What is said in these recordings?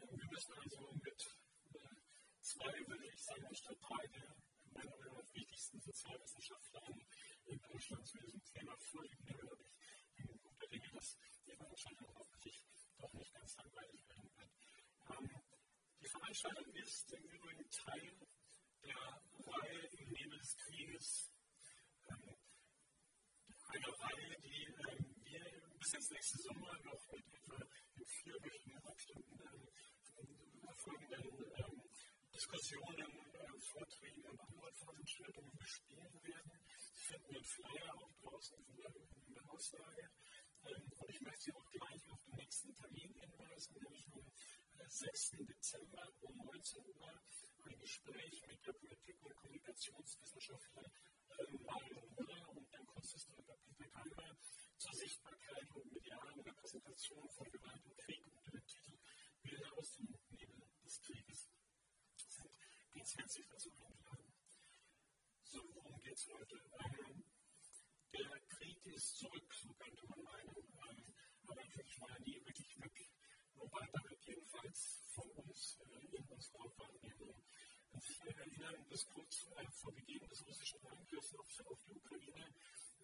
Wir müssen also mit zwei, würde ich sagen, statt drei der meiner Meinung nach wichtigsten Sozialwissenschaftlern in Deutschland zu diesem Thema vorliegen. Da glaube ich, in guter Dinge, dass die Veranstaltung hoffentlich doch nicht ganz langweilig werden wird. Die Veranstaltung ist im Übrigen Teil der Reihe im Nebel des Krieges. Eine Reihe, die wir bis ins nächste Sommer noch mit etwa in vierwöchigen Abständen folgenden ähm, Diskussionen, äh, Vorträgen und andere Veranstaltungen bespielen werden. Sie finden den Flyer auch draußen in der, in der Auslage. Ähm, und ich möchte Sie auch gleich auf den nächsten Termin hinweisen, nämlich am 6. Dezember um 19 Uhr ein Gespräch mit der Politik- und Kommunikationswissenschaftlerin Marion Müller und dem Kunsthistoriker Peter Keimer zur Sichtbarkeit und medialen Repräsentation von Gewalt und Krieg unter dem Titel Bilder aus dem Nebel des Krieges. Sind ganz herzlich dazu eingeladen. So, worum geht es heute? Ähm, der Krieg ist zurück, so könnte man meinen. Ähm, aber natürlich war er nie wirklich weg. Wobei damit jedenfalls von uns äh, in unserer Wahrnehmung. Und ich erinnere, bis kurz äh, vor Beginn des russischen Angriffs auf, auf die Ukraine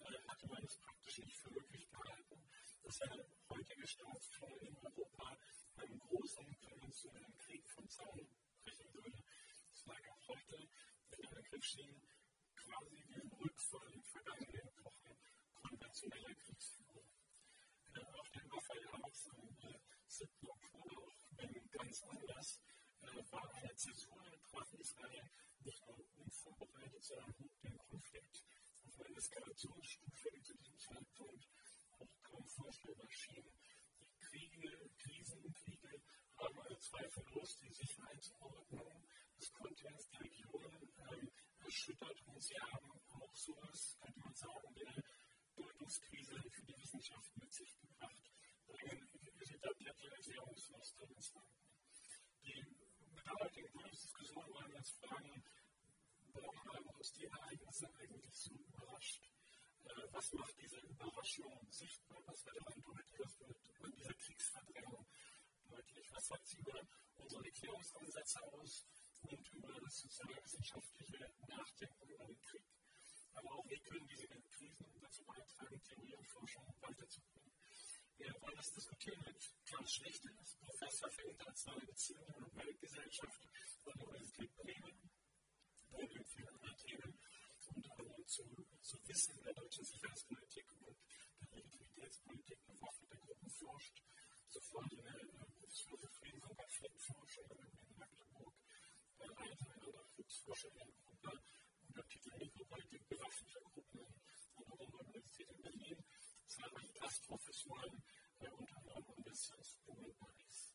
äh, hatte man es praktisch nicht für möglich gehalten, dass der heutige Staatsführer in Europa einen großen konventionellen Krieg von Zaun brechen würde. Es lag auch heute Begriffsschienen quasi wie ein Rückfall in vergangene Epochen konventioneller Kriegsführung. Äh, auch der Überfall Hamas am äh, 7. Oktober, auch wenn ganz anders, äh, war eine Zäsur, traf Israel nicht nur unvorbereitet, sondern hob den Konflikt auf eine Eskalationsstufe, die zu diesem Zeitpunkt auch kaum vorstellbar schien. Die Kriege, Krisen und Kriege haben also zweifellos die Sicherheitsordnung des Kontinents, der Regionen ähm, erschüttert und sie haben auch so etwas, könnte man sagen, der Deutungskrise für die Wissenschaft mit sich gebracht, bringen etablierte Erklärungsmuster ins Wanken. Die mit der heutigen Bundesdiskussion wollen wir uns fragen, warum haben uns die Ereignisse eigentlich so überrascht? Äh, was macht diese Überraschung sichtbar? Was wird daran deutlich? Was wird über diese Kriegsverdrängung deutlich? Was sagt sie über unsere Erklärungsansätze aus und über das sozialwissenschaftliche Nachdenken über den Krieg? Aber auch, wie können diese Krisen dazu beitragen, Theorie und Forschung weiterzubringen? Wir wollen das diskutieren mit Klaus Schlichter, Professor für internationale Beziehungen und Weltgesellschaft an der Universität Bremen in vielen anderen Themen, unter anderem zu, zu Wissen der deutschen Sicherheitspolitik und der Legitimitätspolitik bewaffneter Gruppen forscht. Sofort in der Professur für Friedens- und Konfliktforschung in Magdeburg, Leiter einer Nachwuchsforscherin Gruppe unter Titel Mikropolitik bewaffneter Gruppen an der Universität in Berlin, zahlreiche Gastprofessoren, unter anderem an der Sciences Po in Paris.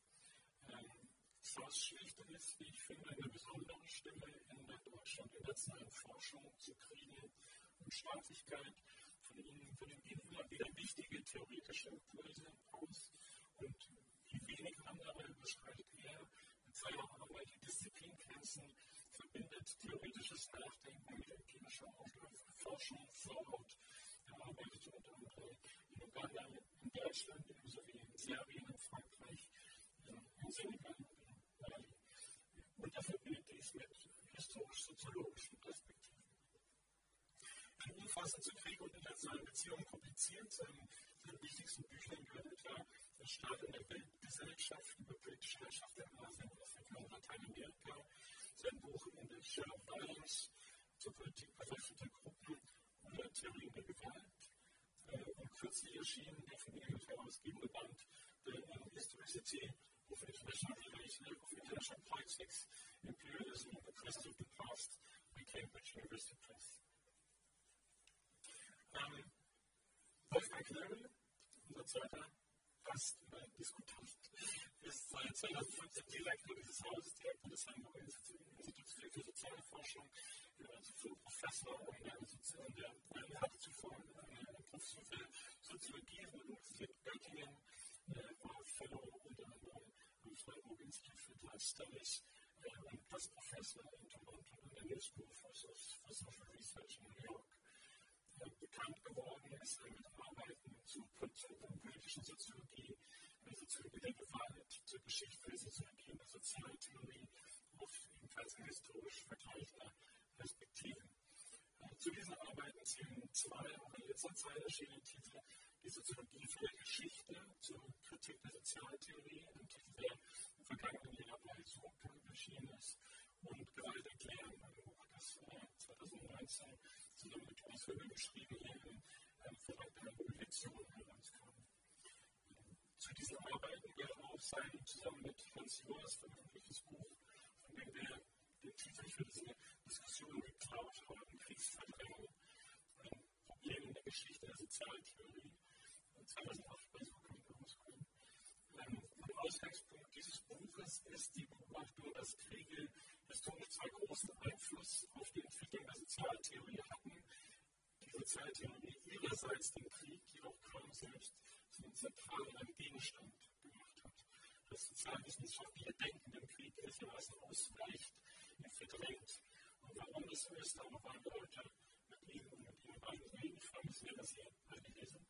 Klaus Schlichter ist, wie ich finde, eine besondere Stimme in der Deutschland internationalen Forschung zu Kriegen und Staatlichkeit. Von Ihnen, ihm gehen immer wieder wichtige theoretische Impulse aus. Und wie wenig andere beschreibt er mit seiner Arbeit die Disziplinengrenzen, verbindet theoretisches Nachdenken mit empirischer Forschung, Vorhaut. Er arbeitet unter anderem in Uganda, in Deutschland, sowie in Serbien, in Frankreich, in Senegal und er verbindet dies mit historisch-soziologischen Perspektiven. Ein Umfassend zu Krieg und internationalen Beziehungen publiziert, seinen, seinen wichtigsten Büchern gehört etwa Der Staat in der Weltgesellschaft über politische Herrschaft der Asien, Afrika und Lateinamerika, sein Buch In der of Violence zur Politik bewaffneter Gruppen oder Theorien der Gewalt und kürzlich erschienen der von ihm herausgebende Band der Historicity of International Relations, of International Politics, Imperialism and the Crisis of the Past by Cambridge University Press. Ähm, Wolfgang Knöbel, unser zweiter Gast oder Diskutant, ist seit 2015 Direktor dieses Hauses, Direktor des Hamburger Instituts für soziale Forschung, also Professor und der, der hatte zuvor eine Professur für Soziologie an der Universität Göttingen, war Fellow unter anderem am Freiburg Institute for Life Studies und Gastprofessor in Toronto an der New School for Social Research in New York. Bekannt geworden ist mit Arbeiten zu politischen Soziologie, der Soziologie der Gewalt, zur Geschichte der Soziologie und der Sozialtheorie auf ebenfalls historisch vergleichender Perspektiven. Zu diesen Arbeiten zählen zwei auch in letzter Zeit erschienene Titel, die Soziologie für die Geschichte zur Kritik der Sozialtheorie, ein Titel, der im vergangenen Jahr bei Soka erschienen ist, und Gewalt erklären, ein Buch, das 2019 zusammen mit Thomas Höhler geschrieben hier im Verlag der Publikation herauskam. Zu diesen Arbeiten gehört auch sein zusammen mit Hans Joas veröffentlichtes Buch, von dem wir den Titel für diese Diskussion geklaut haben, Kriegsverdrängung, ein Problem in der Geschichte der Sozialtheorie, 2008 bei Suchung herauskommen. Ähm, Ausgangspunkt dieses Buches ist die Beobachtung, dass Kriege historisch zwei großen Einfluss auf die Entwicklung der Sozialtheorie hatten. Die Sozialtheorie ihrerseits den Krieg jedoch kaum selbst zum zentralen Gegenstand gemacht hat. Das sozialwissenschaftliche Denken dem Krieg gewissermaßen ausweicht, ihn verdrängt. Und warum das wollen wir heute mit Ihnen und mit Ihnen beiden reden. Ich freue mich sehr, dass Sie alle hier sind.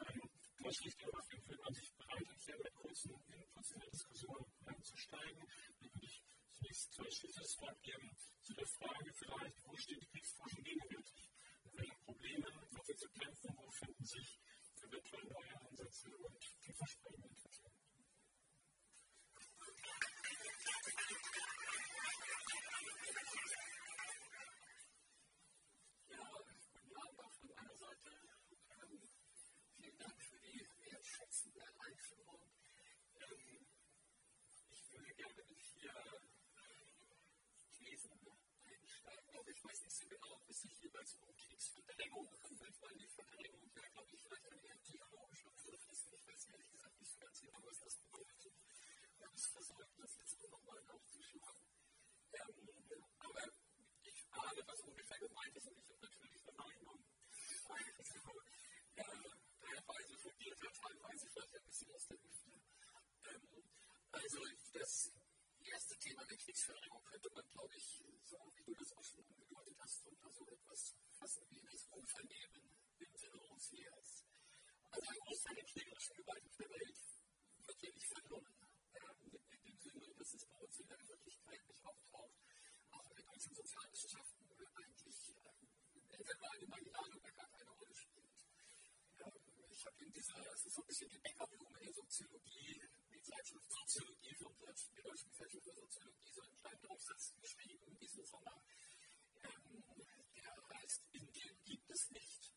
Ähm, durch die Überwachung fühlt man sich bereit, hier mit kurzen Inputs in der Diskussion einzusteigen. Dann würde ich zunächst zwei Schlüsselwort geben zu der Frage vielleicht, wo steht die Kriegsforschung gegenwärtig? Mit welchen Problemen hat sie zu kämpfen? Wo finden sich eventuell neue Ansätze und vielversprechende Entwicklungen? Ja, guten Abend auch von meiner Seite. vielen Dank für die wertschätzende Einführung. ich würde gerne mit vier Thesen einsteigen, aber ich weiß nicht so genau, ob es sich jeweils um Kriegsverdrängung handelt, weil die Verdrängung ja, glaube ich, vielleicht ein eher dialogischer Begriff. Ich weiß ehrlich gesagt nicht so ganz genau, was das bedeutet. Ich habe es versucht, das jetzt nochmal nachzuschlagen. aber ich ahne, was ungefähr gemeint ist und ich habe natürlich Verneinung. Also, teilweise fundiert er, teilweise vielleicht ein bisschen aus der Hüfte. also das erste Thema der Kriegsverringerung könnte man, glaube ich, so wie du das auch schon angedeutet hast, unter so etwas fassen wie das Unvernehmen im Sinne Rousseers. Also ein Großteil der kriegerischen Gewalt auf der Welt wird hier nicht verloren. in dem Sinne, dass es bei uns in der Wirklichkeit nicht auftaucht, auch in ganzen Sozialwissenschaften eigentlich entweder eine Marginale oder gar keine Rolle spielt. ich habe in dieser, es ist so ein bisschen die Bäckerblume der Soziologie, die Zeitschrift Soziologie von der Deutschen Gesellschaft für Soziologie so einen kleinen Aufsatz geschrieben diesen Sommer. der heißt Indien gibt es nicht.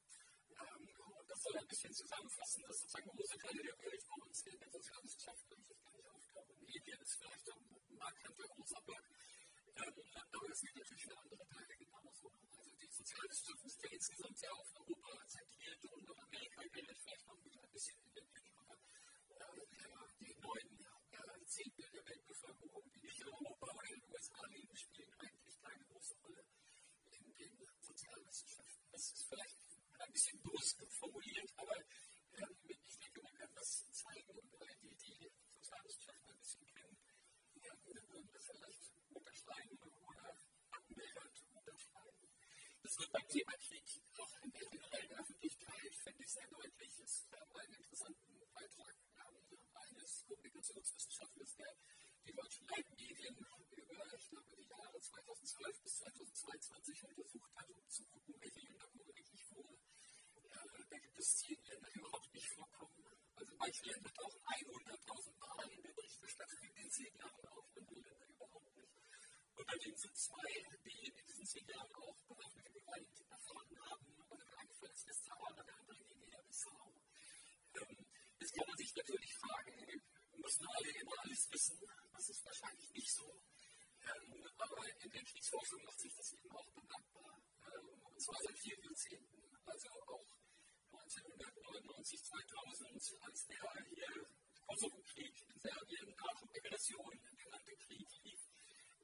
und das soll ein bisschen zusammenfassen, dass sozusagen große Teile der Welt bei uns in der Sozialwissenschaft eigentlich auftauchen. Indien ist vielleicht ein markanter großer Block. aber es gibt natürlich viele andere Teile genauso. Also die Sozialwissenschaften sind ja insgesamt sehr auf Europa zentriert und Nordamerika gilt vielleicht noch ein bisschen in den Blick. Aber die neuen Zehntel der Weltbevölkerung, die nicht in Europa oder in den USA leben, spielen eigentlich keine große Rolle in den Sozialwissenschaften. Das ist vielleicht ein bisschen bloß formuliert, aber ich denke, man kann das zeigen und die, die Sozialwissenschaften ein bisschen kennen, würden das vielleicht unterschreiben oder abmildert unterschreiben. Das wird beim Thema Krieg auch in der generellen Öffentlichkeit, finde ich, sehr deutlich. Es gab einen interessanten Beitrag eines Kommunikationswissenschaftlers, der die deutschen Leitmedien über, ich glaube, die Jahre 2012 bis 2022 untersucht hat, um zu gucken, welche Länder kommen eigentlich vor. da gibt es zehn Länder, die überhaupt nicht vorkommen. Also manche Länder tauchen 100.000 Mal in der Berichterstattung in den zehn Jahren auf, andere Länder überhaupt nicht. Und bei denen sind zwei, die in diesen zehn Jahren auch bewaffnete Gewalt erfahren haben. Also der eine Fall ist Westsahara, der andere Guinea-Bissau. Jetzt kann man sich natürlich fragen, müssen alle immer alles wissen? Das ist wahrscheinlich nicht so. aber in der Kriegsforschung macht sich das eben auch bemerkbar. und zwar seit vielen Jahrzehnten. Also auch 1999, 2000, als der hier Kosovo-Krieg in Serbien, NATO-Aggression genannte Krieg lief,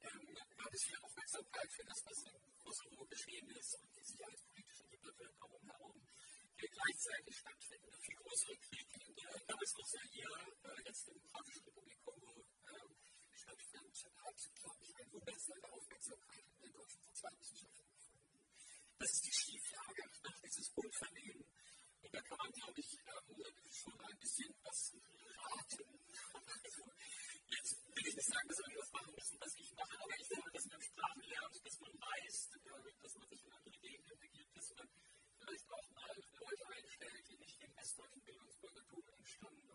ähm, gab es viel Aufmerksamkeit für das, was in Kosovo geschehen ist und die sicherheitspolitische Debatte darum herum, der gleichzeitig stattfindet. Der viel größere Krieg, in der damals noch Sahir, äh, jetzt Demokratische Republik Kongo, äh, stattfand, hat, glaube ich, eine wundersame Aufmerksamkeit in der deutschen Sozialwissenschaft gefunden. Das ist die Schieflage nach dieses Unvernehmen und da kann man, glaube ich, schon ein bisschen was raten. Also, jetzt will ich nicht sagen, dass wir irgendwas machen müssen, was ich mache, aber ich glaube, dass man Sprachen lernt, dass man weiß, dass man sich in andere Gegenden begibt, dass man vielleicht auch mal Leute einstellt, die nicht dem westdeutschen Bildungsbürgertum entstammen,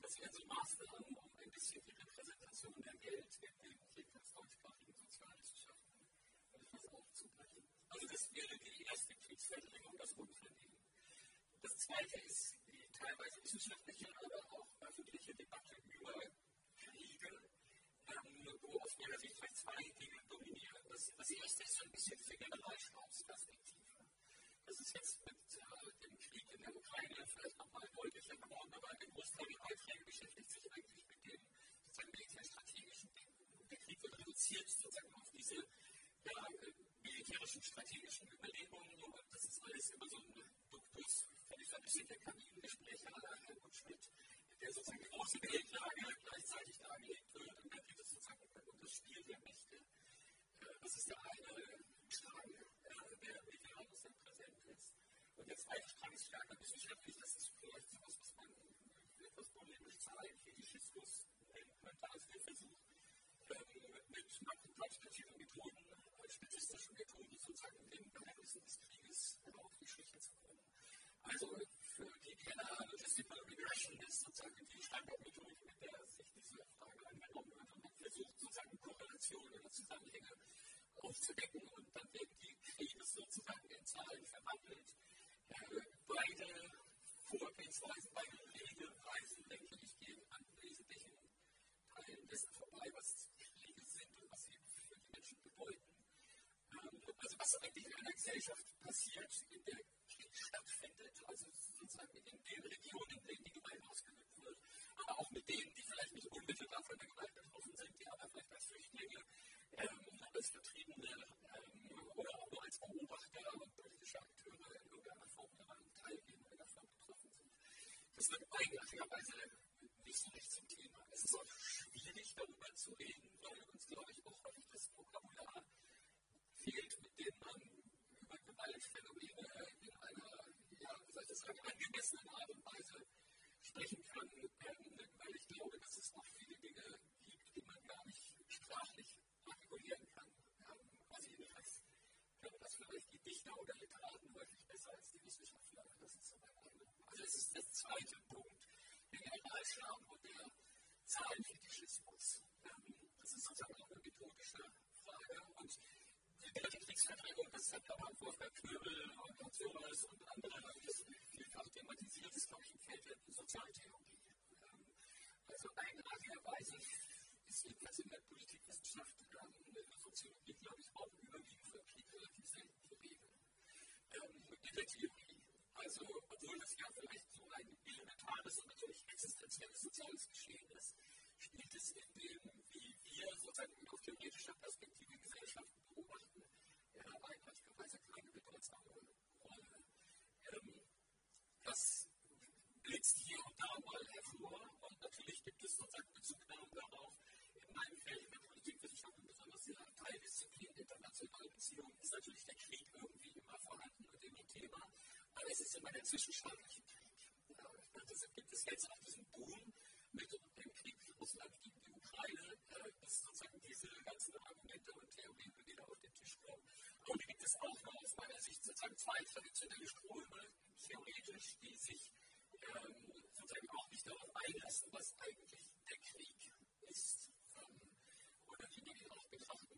dass wir so Maßnahmen, um ein bisschen die Repräsentation der Welt in den jedenfalls deutschsprachigen Sozialwissenschaften etwas aufzubrechen. Also das wäre die erste Kriegsverdrängung, das Unvernehmen. Das zweite ist die teilweise wissenschaftliche, aber auch öffentliche Debatte über Kriege, wo aus meiner Sicht zwei Dinge dominieren. Das, das erste ist so ein bisschen diese Generalstabsperspektive. Das ist jetzt mit äh, dem Krieg in der Ukraine vielleicht nochmal deutlicher geworden, aber der Großteil der Beiträge beschäftigt sich eigentlich mit dem militärstrategischen Denken. Der Krieg wird reduziert sozusagen auf diese ja, militärischen strategischen Überlegungen das ist alles immer so ein Duktus, völlig verbisselte Kamingespräche aller Helmut Schmidt, der sozusagen die große Weltlage gleichzeitig dargelegt wird und dann geht es sozusagen um das Spiel der Mächte. Das ist der eine Strang, der medial sehr präsent ist. Und der zweite Strang ist stärker wissenschaftlich, das ist vielleicht so etwas, was man etwas polemisch zahlen, Fetischismus nennt man da als der Versuch, mit quantitativen Methoden, statistischen Methoden sozusagen den Geheimnissen des Krieges auf die Schliche zu kommen. Also für die Kenner Logistical Regression ist sozusagen die Standardmethode, mit der sich diese Frage angenommen wird. Und man versucht sozusagen Korrelationen oder Zusammenhänge aufzudecken und dann werden die Kriege sozusagen in Zahlen verwandelt. Beide Vorgehensweisen, beide Regelweisen, denke ich, gehen an wesentlichen Teilen dessen vorbei, was Kriege sind und was sie für die Menschen bedeuten. Also was eigentlich in einer Gesellschaft passiert, in der Krieg stattfindet, also sozusagen in den Regionen, in denen die Gewalt ausgeübt wird, aber auch mit denen, die vielleicht nicht unmittelbar von der Gewalt betroffen sind, die aber vielleicht als Flüchtlinge, ähm, als Vertriebene ähm, oder auch nur als Beobachter und politische Akteure in irgendeiner Form daran teilnehmen oder davon betroffen sind. Das wird eigenartigerweise nicht so recht zum Thema. Es ist auch schwierig, darüber zu reden, weil uns, glaube ich, auch häufig das Vokabular fehlt, mit dem man Gewaltphänomene in einer, ja, soll ich sagen, angemessenen Art und Weise sprechen kann, weil ich glaube, dass es auch viele Dinge gibt, die man gar nicht sprachlich artikulieren kann. Also jedenfalls können das vielleicht die Dichter oder Literaten häufig besser als die Wissenschaftler. Das ist so mein Eindruck. Also es ist der zweite Punkt, der Generalschlag und der Zahlenfetischismus. Das ist sozusagen auch eine methodische Frage. Und die dritte Kriegsverdrängung, das hat aber Wolfgang Knöbel und Hans Jonas und andere vielfach thematisiert, ist, glaube ich, im Feld der Sozialtheorie. Also eigenartigerweise ist jedenfalls in der Politikwissenschaft, in der Soziologie, glaube ich, auch überwiegend für Krieg relativ selten zu reden. in der Theorie. Also, obwohl das ja vielleicht so ein elementares und natürlich existenzielles soziales Geschehen ist, spielt es in dem, wie wir sozusagen auf theoretischer Perspektive Gesellschaften beobachten, ja, eigenartigerweise keine bedeutsame Rolle. Ähm, das blitzt hier und da mal hervor und natürlich gibt es sozusagen Bezugnahmen darauf. In meinem Feld in der Politikwissenschaft und besonders in der Teildisziplin internationale Beziehungen ist natürlich der Krieg irgendwie immer vorhanden und immer Thema, aber es ist immer der zwischenstaatliche Krieg. Ja, deshalb gibt es jetzt auch diesen Boom mit dem Krieg Russland gegen die Ukraine, dass sozusagen diese ganzen Argumente und Theorien wieder auf den Tisch kommen. Und gibt es auch noch aus meiner Sicht sozusagen zwei traditionelle Ströme, theoretisch, die sich ähm, sozusagen auch nicht darauf einlassen, was eigentlich der Krieg ist ähm, oder wie man ihn auch betrachten könnte.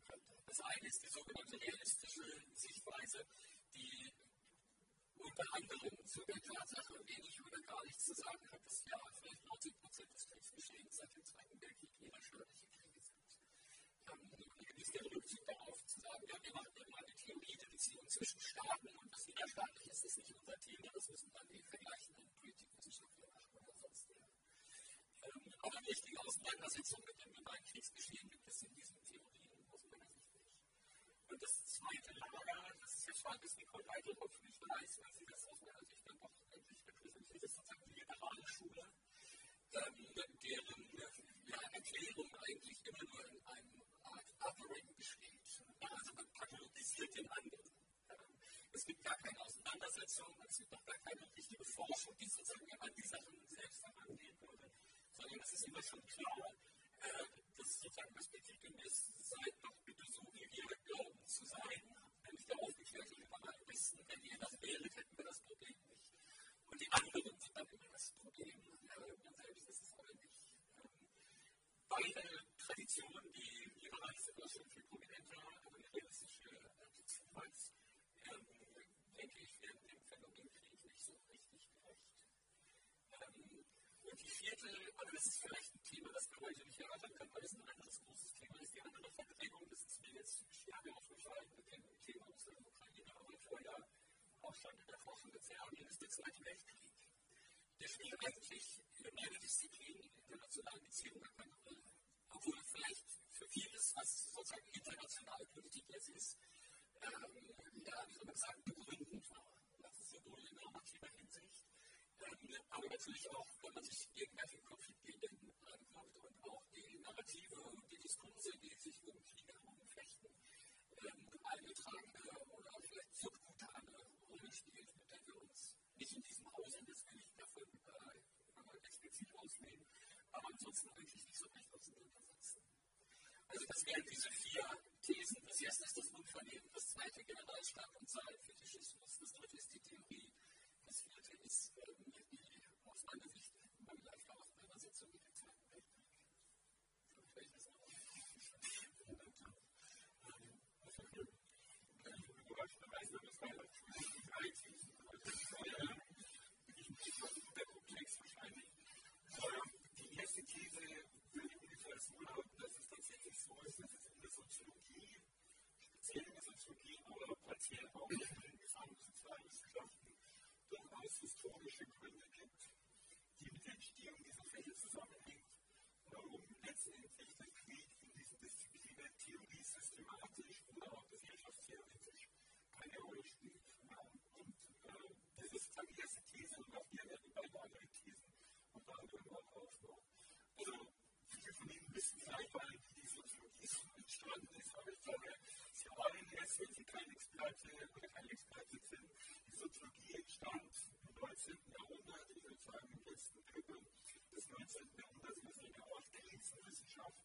Das eine ist die sogenannte realistische Sichtweise, die unter anderem zu der Tatsache wenig oder gar nichts zu sagen hat, dass ja vielleicht 90 Prozent des Kriegsgeschehens seit dem Zweiten Weltkrieg innerstaatliche Kriege sind. Ähm, ist der Rückzug darauf zu sagen, ja, wir machen immer eine Theorie der Beziehung zwischen Staaten und was innerstaatlich ist, ist nicht unser Thema, das müssen dann die vergleichenden Politikwissenschaftler machen oder sonst wer. Ähm, aber eine richtige Auseinandersetzung mit dem globalen Kriegsgeschehen gibt es in diesen das zweite Lager, das ist jetzt schade, dass Nicole Weidelhoff nicht da ist, weil sie das aus meiner Sicht dann doch endlich repräsentiert. Das ist sozusagen die liberale Schule, ähm, deren ja, Erklärung eigentlich immer nur in einem Art Othering besteht. Ja, also man pathologisiert den anderen. Es gibt gar keine Auseinandersetzung, es gibt auch gar keine richtige Forschung, die sozusagen an die Sachen selbst herangehen würde, sondern es ist immer schon klar, äh, dass sozusagen das Bedürfnis, seid doch bitte so zu sein, nämlich der aufgeklärte liberale Westen. Wenn ihr das wäret, hätten wir das Problem nicht. Und die anderen sind dann immer das Problem. Äh, man selbst ist es aber nicht. Ähm, beide Traditionen, die liberal sind, schon viel prominenter, aber die realistische äh, Zielweise, ähm, denke ich, werden dem Phänomen Krieg nicht so richtig gerecht. Ähm, und die vierte, also das ist vielleicht ein Thema, das wir heute nicht erörtern können, weil es ein anderes die das ist mir jetzt stärker aufgefallen mit dem Thema aus der Ukraine, aber vorher auch schon in der Forschung des Serbien ist der Zweite Weltkrieg. Der spielt eigentlich in meiner Disziplin in internationalen Beziehungen keine Rolle. Obwohl vielleicht für vieles, was sozusagen internationale Politik jetzt ist, ähm, ja, wie soll man sagen, begründend war. Das ist sowohl in normativer Hinsicht, ähm, aber natürlich auch, wenn man sich Konfliktlinien anguckt und auch die Narrative und die Diskurse, die sich um Kriege herumfechten, ähm, eingetragene oder vielleicht subkutane Rolle spielt, mit der wir uns nicht in diesem Hause, das will ich davon äh, explizit ausnehmen, aber ansonsten eigentlich nicht so recht auseinandersetzen. Also das wären diese vier Thesen. Das erste ist das Unvernehmen, das zweite Generalstab und Zahlfetischismus, das dritte ist die Theorie, das vierte ist ähm, die aus meiner Sicht mangelhafte Auseinandersetzung mit dem Zweiten Weltkrieg. Vielleicht das noch. Überraschenderweise, das war ja drei Thesen. Also das war ja wirklich der Komplex wahrscheinlich. Die erste These würde ich ungefähr so lauten, dass es tatsächlich so ist, dass es in der Soziologie, speziell in der Soziologie, aber partiell auch in den Gesamtsozialwissenschaften, durchaus historische Gründe gibt, die mit der Entstehung dieser Fälle zusammenhängt, warum letztendlich der Krieg in diesen Disziplinen Theorie systematisch oder auch gesellschaftstheoretisch keine Rolle spielt. Und äh, das ist dann die erste These und auf der werden beide andere Thesen unter anderem auch aufbauen. Also viele von Ihnen wissen vielleicht, weil die Soziologie so entstanden ist, aber ich glaube, Sie ahnen es, wenn Sie kein Experte oder kein Experte sind. Die Soziologie entstand im 19. Jahrhundert, ich würde sagen im letzten Drittel des 19. Jahrhunderts, ist eine Art Krisenwissenschaft,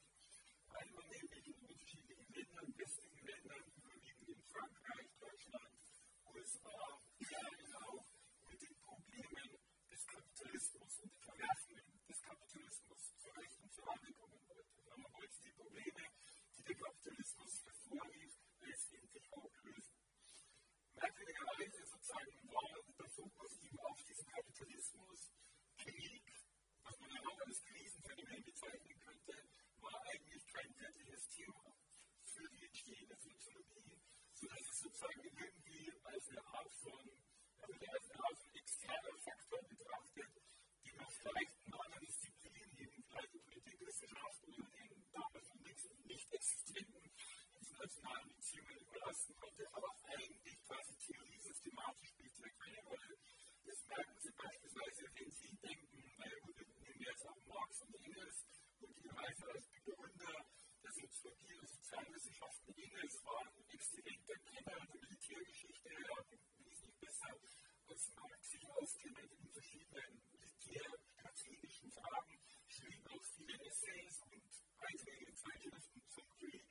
weil man nämlich in unterschiedlichen Ländern, westlichen Ländern, überwiegend in Frankreich, Deutschland, USA, Italien auch, mit den Problemen des Kapitalismus und den Verwerfungen des Kapitalismus zurecht und zur Rande kommen wollte. Man wollte die Probleme, die der Kapitalismus hervorrief, letztendlich auch lösen. Merkwürdigerweise sozusagen war der Fokus eben auf diesen Kapitalismus, Krieg, was man ja auch als Krisenphänomen bezeichnen könnte, war eigentlich kein wirkliches Thema für die entstehende Soziologie, sodass es sozusagen irgendwie als eine Art von, also als eine Art von externer Faktor betrachtet, die man vielleicht in anderen Disziplinen, eben vielleicht die Politikwissenschaft oder den damals existierenden internationalen Beziehungen überlassen konnte, aber eigentlich quasi Theorie systematisch spielt ja keine Rolle. Das merken Sie beispielsweise, wenn Sie denken, naja gut, nehmen wir jetzt auch Marx und Engels und die Reise als Begründer der Soziologie und Sozialwissenschaften. Engels war exzellenter Kenner der Militärgeschichte, er wesentlich besser als Marx sich auskennt in verschiedenen militärstrategischen Fragen, schrieb auch viele Essays und Beiträge in Zeitschriften zum Krieg.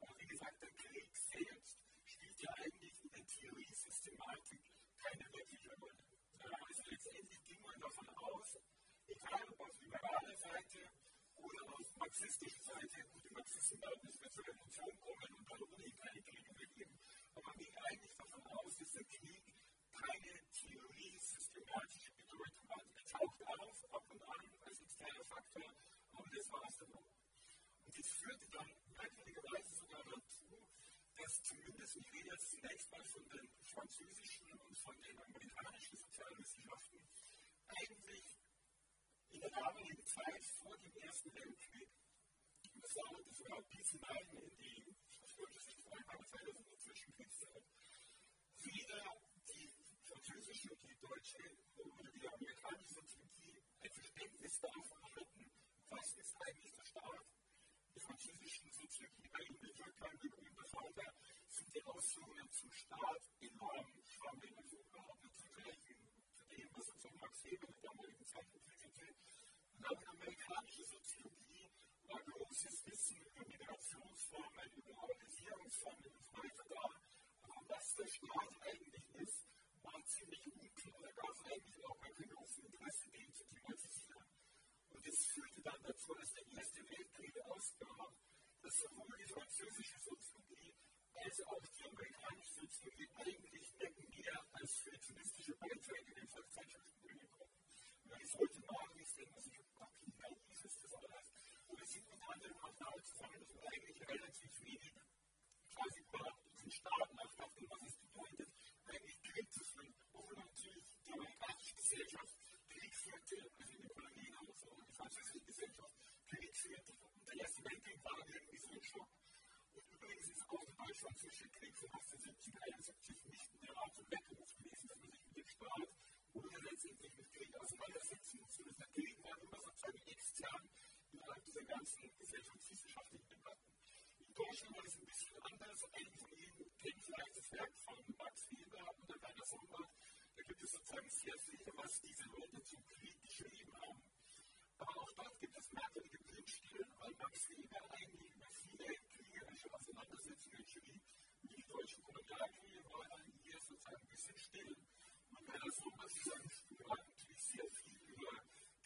Aber wie gesagt, der Krieg selbst spielt ja eigentlich in der Theorie-Systematik keine wirkliche Rolle. Also letztendlich ging man davon aus, egal ob auf liberaler Seite oder auf marxistischer Seite, gut, Marxisten glauben, es wird zur Revolution kommen und dann ohnehin keine Kriege mehr geben, aber man ging eigentlich davon aus, dass der Krieg keine Theorie-systematische Bedeutung hat. Er taucht auf, ab und an, als externer Faktor, aber das war es dann auch. Und das führte dann merkwürdigerweise sogar dazu, dass zumindest, ich rede jetzt zunächst mal von den französischen und von den amerikanischen Sozialwissenschaften, eigentlich in der damaligen Zeit vor dem Ersten Weltkrieg, das war, das war bis hinein in die, ich wollte es nicht vorhin aber also in Zwischenkriegszeit, weder die französische und die deutsche oder die amerikanische Soziologie ein Verständnis davon hatten, was ist eigentlich der Staat. Die französischen Soziologie eigentlich Durkheim begründete Vater sind die Ausführungen zum Staat enorm schwammig, also überhaupt nicht vergleichen zu dem, was sozusagen Max Weber in der damaligen Zeit entwickelte. Und auch amerikanische Soziologie war großes Wissen über Migrationsformen, über Organisierungsformen und so weiter da. Aber was der Staat eigentlich ist, war ziemlich unklar. Da gab es eigentlich auch gar kein großes Interesse, den zu thematisieren. Und das führte dann dazu, dass der Erste Weltkrieg ausbrach, dass sowohl die französische Soziologie als auch die amerikanische Soziologie eigentlich mehr als feministische Beiträge in den Fachzeitschriften bringen konnten. Wenn ich es heute nachlese, denkt man sich, ach, wie naiv ist das alles. Und wir sind anderem auch damit zusammen, dass man eigentlich relativ wenig quasi über diesen Staat nachdachte und was es bedeutet, eigentlich Krieg zu führen, obwohl natürlich die amerikanische Gesellschaft Krieg führte, also in den Kolonien oder so, die französische Gesellschaft Krieg führte. Und der Erste Weltkrieg war irgendwie so ein Schock. Übrigens ist auch der Deutsch-Französische Krieg von 1870, 71 nicht der Art und Weckruf gewesen, dass man sich mit dem Staat oder letztendlich mit Krieg auseinandersetzen muss. Und der Krieg war immer sozusagen extern innerhalb dieser ganzen gesellschaftswissenschaftlichen Debatten. In Deutschland war es ein bisschen anders. Einige von Ihnen kennen vielleicht das Werk von Max Weber oder Werner Sombart. Da gibt es sozusagen sehr viel, was diese Leute zum Krieg geschrieben haben. Aber auch dort gibt es merkwürdige Blindstellen, weil Max Weber eigentlich über viele kriegerische Auseinandersetzungen schrieb. Wie Kolonialkriege war dann hier sozusagen ein bisschen still. Man kann das so sagen, war natürlich sehr viel über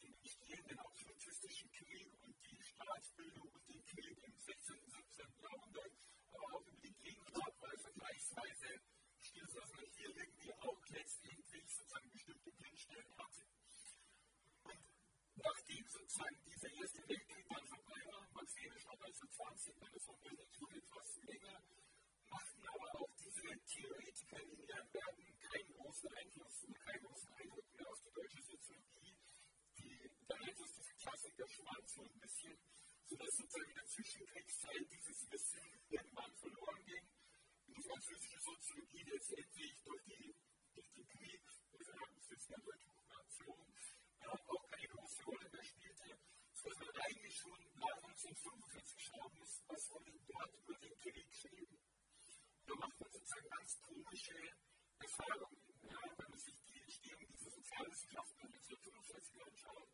den entstehenden absolutistischen Krieg und die Staatsbildung und den Krieg im 16. und 17. Jahrhundert, aber auch über die Gegenwart, weil vergleichsweise still, dass man hier irgendwie auch letztendlich sozusagen bestimmte Blindstellen hatte nachdem sozusagen dieser erste Weltkrieg dann vorbei war, man sehen schon 1920, dann ist auch etwas länger, machten aber auch diese Theoretiker in ihren Werken keinen großen Einfluss und keinen großen Eindruck mehr auf die deutsche Soziologie. Die, der Einfluss dieser Klassiker schwand so ein bisschen, sodass sozusagen in der Zwischenkriegszeit dieses Wissen irgendwann verloren ging und die französische Soziologie letztendlich durch, die, durch den Krieg, durch die deutsche Okkupation, auch keine große Rolle mehr spielte, sodass man eigentlich schon nach 1945 schauen muss, was wurde dort über den Krieg geschrieben. Da macht man sozusagen ganz komische Erfahrungen, ja, wenn man sich die Entstehung dieser Sozialwissenschaften 1945 anschaut.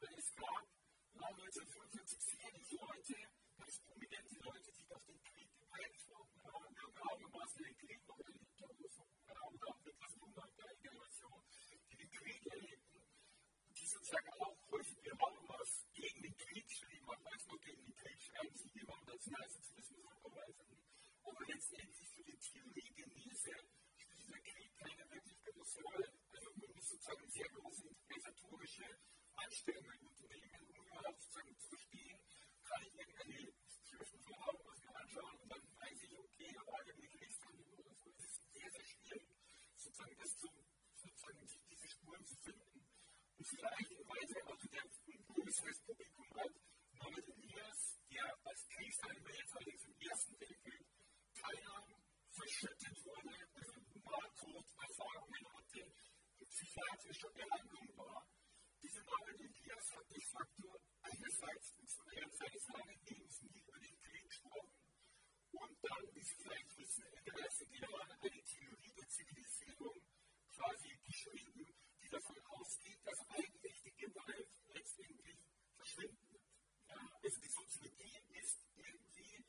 Weil es gab nach 1945 sicherlich Leute, ganz prominente Leute, die auf den Krieg geprägt wurden. Ja, irgendwann den Krieg noch erlebt haben oder so. Ja, oder etwas jünger der Generation, die den Krieg erlebten die sozusagen auch häufig genau was gegen den Krieg schrieben, auch manchmal gegen den Krieg schreiben sie jemand als verweisen. Aber letztendlich die Theorie Genese spielt dieser Krieg keine wirklich große Rolle. Also man muss sozusagen sehr große interpretatorische Anstrengungen unternehmen, um überhaupt sozusagen zu verstehen, kann ich irgendeine von was mir anschauen und dann weiß ich, okay, aber irgendwie Kriegshandlung oder so. Es ist sehr, sehr schwierig, sozusagen das zu, sozusagen diese Spuren zu finden. Und vielleicht, weil sie auch wieder ein größeres Publikum hat, Norbert Elias, der als Kriegsanwalt allerdings im Ersten Weltkrieg teilnahm, verschüttet wurde, also Nahtoderfahrungen hatte, psychiatrische Behandlung war. Dieser Norbert Elias hat de facto einerseits während seines langen Lebens nie über den Krieg gesprochen und dann, wie Sie vielleicht wissen, in den 30er Jahren eine Theorie der Zivilisierung quasi geschrieben, die davon ausgeht, dass eigentlich die Gewalt letztendlich verschwinden wird. Ja, also die Soziologie ist irgendwie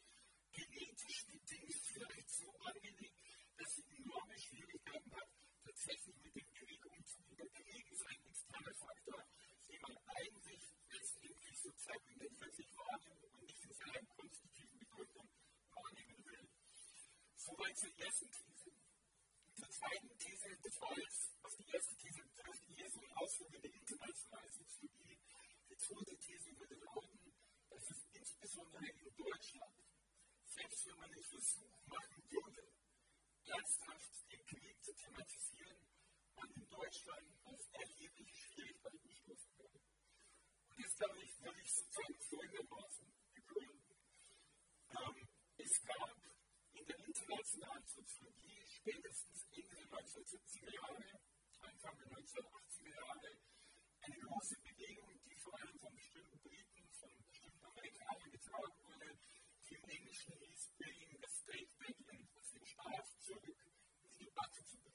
genetisch bedingt vielleicht so angelegt, dass sie enorme Schwierigkeiten hat, tatsächlich mit dem. Der Faktor, den man eigentlich letztendlich sozusagen wirklich wahrnimmt und nicht in seiner konstitutiven Bedeutung wahrnehmen will. Soweit zur ersten These. Zur zweiten These, das war jetzt, was die erste These betrifft, hier so ein Ausflug in die internationale Soziologie. Die zweite These würde lauten, dass es insbesondere in Deutschland, selbst wenn man den Versuch machen würde, ernsthaft den Krieg zu thematisieren, man in Deutschland auf erhebliche Schwierigkeiten stoßen würde. Und jetzt glaube ich, will ich sozusagen folgendermaßen begründen. Ähm, es gab in der internationalen Soziologie spätestens Ende der 1970er Jahre, Anfang der 1980er Jahre, eine große Bewegung, die vor allem von bestimmten Briten, von bestimmten Amerikanern getragen wurde, die im Englischen hieß Bringing the State Back in, also den Staat zurück in die Debatte zu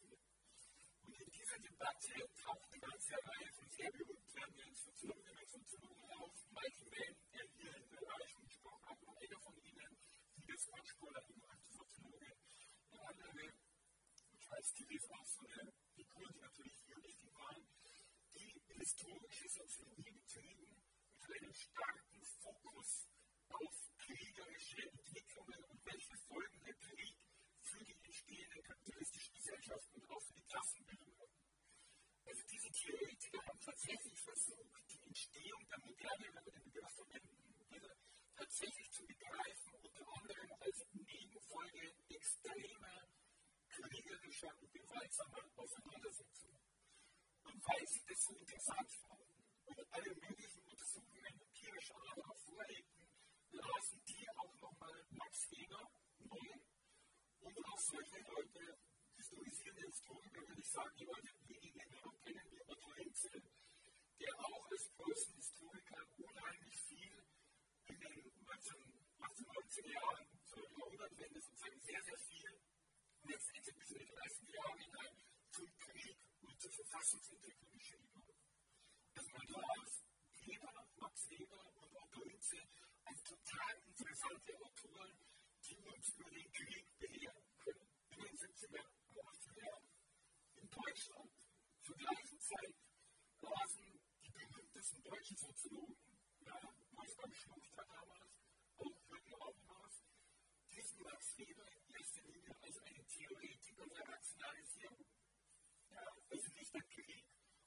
Langzeit taucht eine ganze Reihe von sehr berühmten Soziologinnen und Soziologen auf. Michael Mann, der hier in Österreich gesprochen hat, und einer von ihnen, Silas Kotschkoller, die bekannte Soziologin, eine andere, Charles Tillis, auch so eine Figur, die natürlich hier wichtig waren, die historische Soziologie betrieben mit einem starken Fokus auf kriegerische Entwicklungen und welche Folgen der Krieg für die entstehenden kapitalistischen Gesellschaften und auch für die Klassenbildung Theoretiker haben tatsächlich versucht, die Entstehung der Moderne, wenn wir den Begriff verwenden, tatsächlich zu begreifen, unter anderem als Nebenfolge extremer kriegerischer und gewaltsamer Auseinandersetzungen. Und weil sie das so interessant fanden und alle möglichen Untersuchungen empirischer Art auch vorlegten, lasen die auch nochmal Max Weber neu und auch solche Leute, historisierende Historiker, würde ich sagen, die Leute, die genau kennen, wie Otto Heinzel, der auch als Preußenhistoriker unheimlich viel in den 1890er Jahren zur Jahrhundertwende sozusagen sehr, sehr viel letztendlich bis in die 30er Jahre hinein zum Krieg und zur Verfassungsentwicklung geschrieben hat. Also man las Weber, Max Weber und Otto Hinze als total interessante Autoren, die uns über den Krieg belehren können. In den 70er und 80er Jahren. In Deutschland zur gleichen Zeit lasen die berühmtesten deutschen Soziologen, ja, Wolfgang Schluchter damals, auch Jürgen Habermas, diesen Max Weber in erster Linie als einen Theoretiker der Rationalisierung. Ja, also nicht der Krieg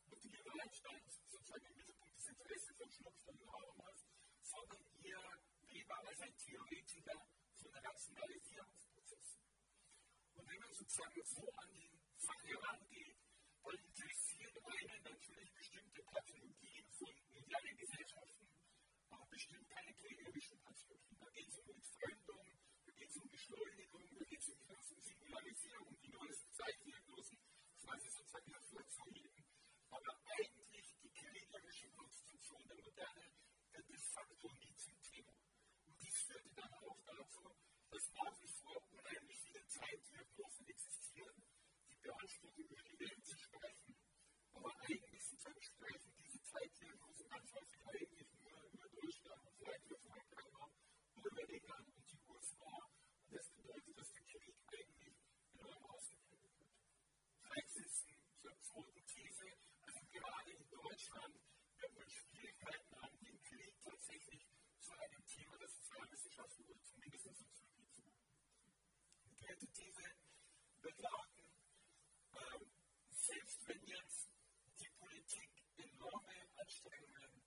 und die Gewalt stand sozusagen im Mittelpunkt des Interesses von Schluchter und Habermas, sondern eher Weber als ein Theoretiker von Rationalisierungsprozessen. Und wenn man sozusagen so an Sache herangeht, dann interessieren einen natürlich bestimmte Pathologien von modernen Gesellschaften, aber bestimmt keine kriegerischen Pathologien. Da geht es um Entfremdung, da geht es um Beschleunigung, da geht es um die ganzen Singularisierung, um die neuesten Zeitdiagnosen, quasi sozusagen hervorzuheben. Aber eigentlich die kriegerische Konstitution der Moderne wird de facto nie zum Thema. Und dies führte dann auch dazu, dass nach wie vor unheimlich viele Zeitdiagnosen existieren, die beanspruchen, über die Welt zu sprechen. Aber eigentlich sprechen diese Zeitdiagnosen ganz häufig eigentlich nur über Deutschland und vielleicht über Frankreich oder über England und die USA. Und das bedeutet, dass der Krieg eigentlich enorm ausgeprägt wird. Praxisen zur zweiten These, also gerade in Deutschland wird man Schwierigkeiten haben, den Krieg tatsächlich zu einem Thema der Sozialwissenschaften oder zumindest der Soziologie zu machen. Die dritte These wird lauten, ähm, selbst wenn jetzt die Politik enorme Anstrengungen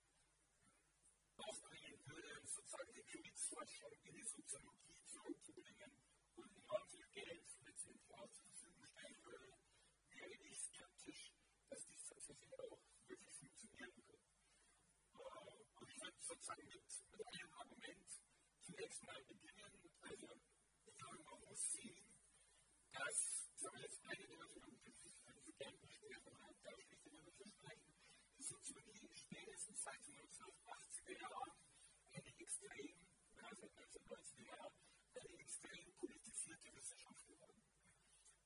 aufbringen würde, sozusagen die die Soziologie zurückzubringen und enorm viel Geld letztendlich auch zur Verfügung stellen würde, wäre ich skeptisch, dass dies tatsächlich auch wirklich funktionieren wird. Und ich würde sozusagen mit, mit einem Argument zunächst mal beginnen. Also, ich glaube, man muss sehen, dass, sagen wir jetzt eine Deutung, die für Geld gesprochen hat, da spricht immer dafür sprechen, die Soziologie spätestens seit den 1980er Jahren eine extrem, seit 1990er Jahren, eine extrem politisierte Wissenschaft geworden.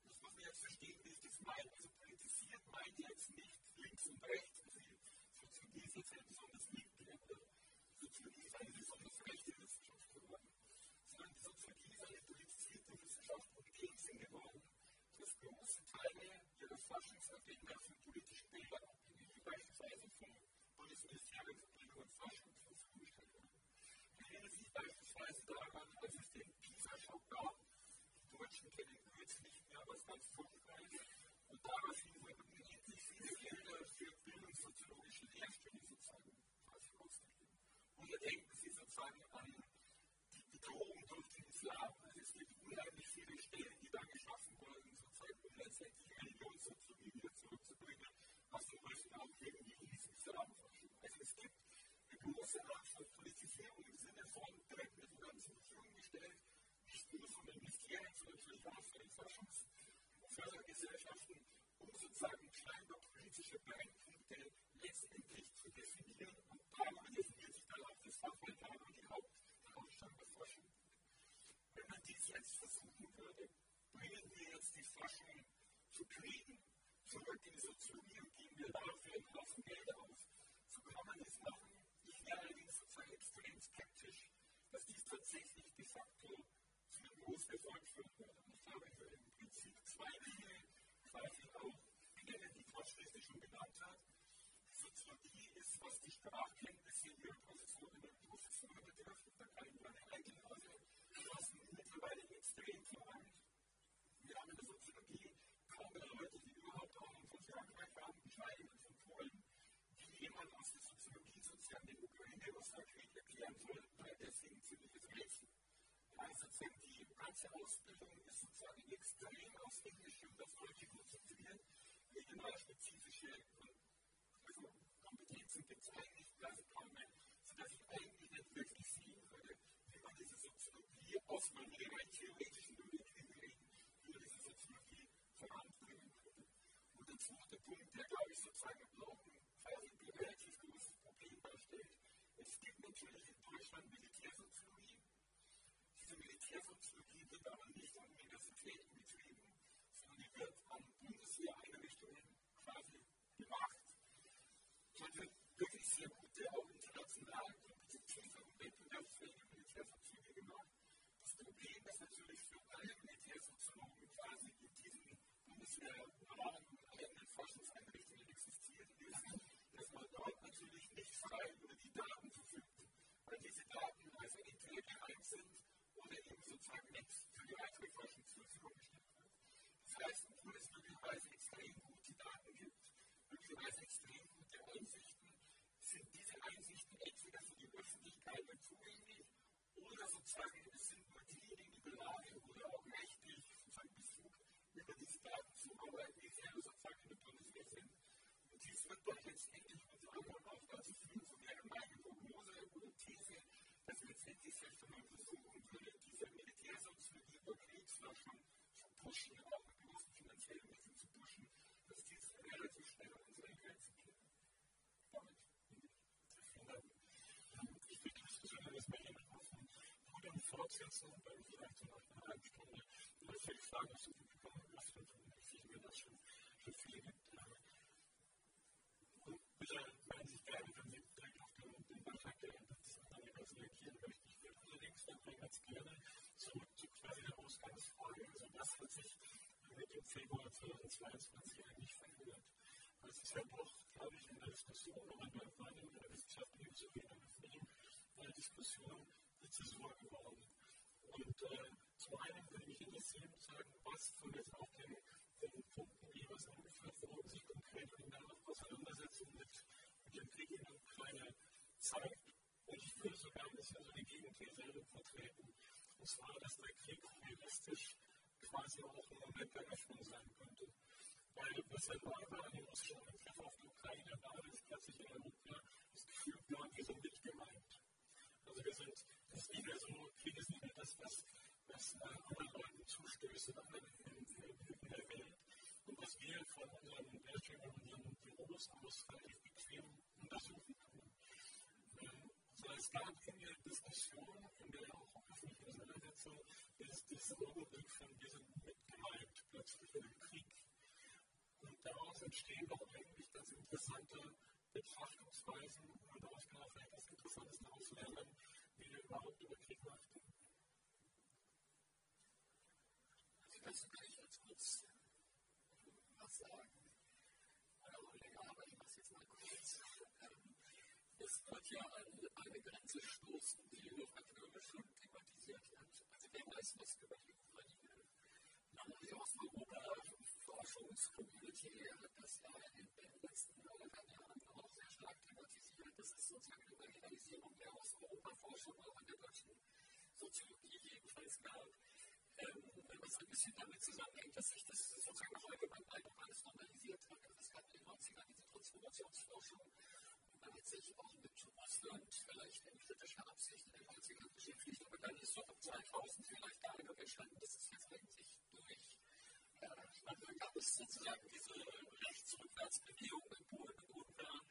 Das muss man jetzt verstehen, wie ich das meine. Also politisiert meint jetzt nicht links und rechts. Also Soziologie ist eine besonders rechte Wissenschaft geworden, sondern die Soziologie ist eine politisierte Wissenschaft und Sinn geworden, dass große Teile ihrer Forschungsagenda von politischen Bildern abhängen, wie beispielsweise vom Bundesministerium für Bildung und Forschung zur Verfügung gestellt werden. Ich erinnere sich beispielsweise daran, als es den PISA-Schock gab, die Deutschen kennen kürzlich mehr, was ganz ist, und daraufhin wurden unendlich viele Gelder für bildungssoziologische Lehrstellen sozusagen quasi ausgegeben. Oder denken Sie sozusagen an die Bedrohung durch den Islam. Also es gibt unheimlich viele Stellen, die da geschaffen wurden, sozusagen, um letztendlich Religionssoziologie wieder zurückzubringen, was zum Beispiel auch irgendwie hieß Islamforschung. Also es gibt große Art von Politisierung im Sinne von Drittmittel werden zur Verfügung gestellt, nicht nur von den Ministerien, sondern natürlich auch von den Forschungs- und Fördergesellschaften, um sozusagen scheinbar politische Brennpunkte letztendlich zu definieren. Und darüber definiert sich dann auch das Fachfeld, darüber die Haupt, der Hauptstand der Forschung. Wenn man dies jetzt versuchen würde, bringen wir jetzt die Forschung zu kriegen, zurück in die Soziologie und geben wir dafür einen Haufen Geld aus, tatsächlich de facto zu einem Großreform führen würde. Und ich glaube, im Prinzip zwei Dinge greifen auch Dinge, die Fortschritte schon genannt hat. Soziologie ist, was die Sprachkenntnisse in ihrer Position in der Professur betrifft. Da kann ich meine eigene Nase lassen, mittlerweile extrem verwandt. Wir haben in der Soziologie kaum Leute, die überhaupt auch in Frankreich haben, Schweigen und von Polen, die jemand aus der Soziologie sozusagen der Ukraine-Russland-Krieg erklären soll, weil deswegen ziemlich Professoren ganze Ausbildung ist sozusagen extrem aufs Englische und das Deutsche konzentriert. Regionalspezifische also Kompetenzen gibt es eigentlich quasi kaum mehr, sodass ich eigentlich nicht wirklich sehen würde, wie man diese Soziologie aus meinem rein theoretischen Überlegungen über diese Soziologie voranbringen könnte. Und der zweite Punkt, der glaube ich sozusagen auch ein quasi relativ großes Problem darstellt, es gibt natürlich in Deutschland Militärsoziologie. Diese Militärsoziologie wird aber nicht an Universitäten betrieben, sondern die wird an Bundeswehreinrichtungen quasi gemacht. Ich hatte wirklich sehr gute, auch international kompetitive und wettbewerbsfähige Militärsoziologie gemacht. Das Problem ist natürlich für alle Militärsoziologen quasi in diesen Bundeswehrnahen und eigenen Forschungseinrichtungen existiert, ist, dass man dort natürlich nicht frei über die Daten verfügt, weil diese Daten also entweder geheim sind sozusagen nicht für die weitere Forschung gestellt wird. Das heißt, obwohl es möglicherweise extrem gute Daten gibt, möglicherweise extrem gute Einsichten, sind diese Einsichten entweder für die Öffentlichkeit nicht zugänglich oder sozusagen es sind nur diejenigen der Lage oder auch rechtlich sozusagen Bezug über diese Daten zu arbeiten, die selber sozusagen in der Bundeswehr sind. Und dies wird dann letztendlich unter anderem auch dazu führen, so wäre meine Prognose oder These, dass letztendlich wenn man versuchen diese Militärsoziologie über Kriegsforschung zu pushen, auch mit großen finanziellen Mitteln zu pushen, dass dies relativ schnell an unsere Grenzen geht. Damit bin ich zufrieden. Ich würde das besonders mal hier auf einen fortsetzen, weil vielleicht so nach einer halben Stunde, dass ich Fragen zu bekommen, was für sich mir das schon, schon viel gibt. Und bitte melden Sie sich gerne, wenn Sie direkt auf den, den Beitrag der Anleger reagieren möchten. Ich würde gerne zurück zu quasi der Ausgangsfrage. Also was hat sich mit dem Februar 2022 eigentlich verändert? Das ist ja doch, glaube ich, in der Diskussion oder in der Wahrnehmung der wissenschaftlichen sowie in der öffentlichen äh, Diskussion eine Zäsur geworden. Und äh, zum einen würde mich interessieren, sagen, was von jetzt auch den, den Punkten, die jeweils angeführt worden sind, konkret in der Auseinandersetzung mit, mit dem Krieg in der Ukraine zeigt. Und ich würde sogar ein bisschen so die Gegenthese vertreten. Und zwar, dass der Krieg realistisch quasi auch ein Moment der Öffnung sein könnte. Weil was war an dem russischen Angriff auf die Ukraine, war, dass plötzlich in Europa das Gefühl war, wir sind nicht gemeint. Also wir sind, das ist nicht mehr so, Krieg ist nicht mehr das, was, was äh, anderen Leuten zustößt in anderen Hüten der Welt. Und was wir von unseren Bildschirmen und unseren Büros aus relativ bequem untersuchen können. Es gab in der Diskussion, in der auch öffentlichen Auseinandersetzung, ist dieser Augenblick von diesem mitgemeint plötzlich in dem Krieg. Und daraus entstehen doch eigentlich ganz interessante Betrachtungsweisen und daraus kann auch vielleicht was Interessantes daraus lernen, wie wir überhaupt über Krieg nachdenken. Also dazu kann ich jetzt kurz was sagen. Oder auch länger, aber ich mache es jetzt mal kurz. Es wird ja an eine Grenze stoßen, die nur akademisch schon thematisiert wird. Also wer weiß was über die Ukraine. Dann die Osteuropa-Forschungscommunity hat das ja in den letzten Jahren auch sehr stark thematisiert. Das ist sozusagen eine Marginalisierung der Osteuropa-Forschung auch in der deutschen Soziologie jedenfalls gab. Ähm, was ein bisschen damit zusammenhängt, dass sich das sozusagen auch allgemein alles normalisiert hat. Es gab in den 90ern diese Transformationsforschung man hat sich auch mit Russland vielleicht in kritischer Absicht in 90ern beschäftigt, aber dann ist so ab 2000 vielleicht da entstanden, dass es jetzt eigentlich durch. Äh, dann gab es sozusagen diese Rechtsrückwärtsbewegung in Polen und Ungarn,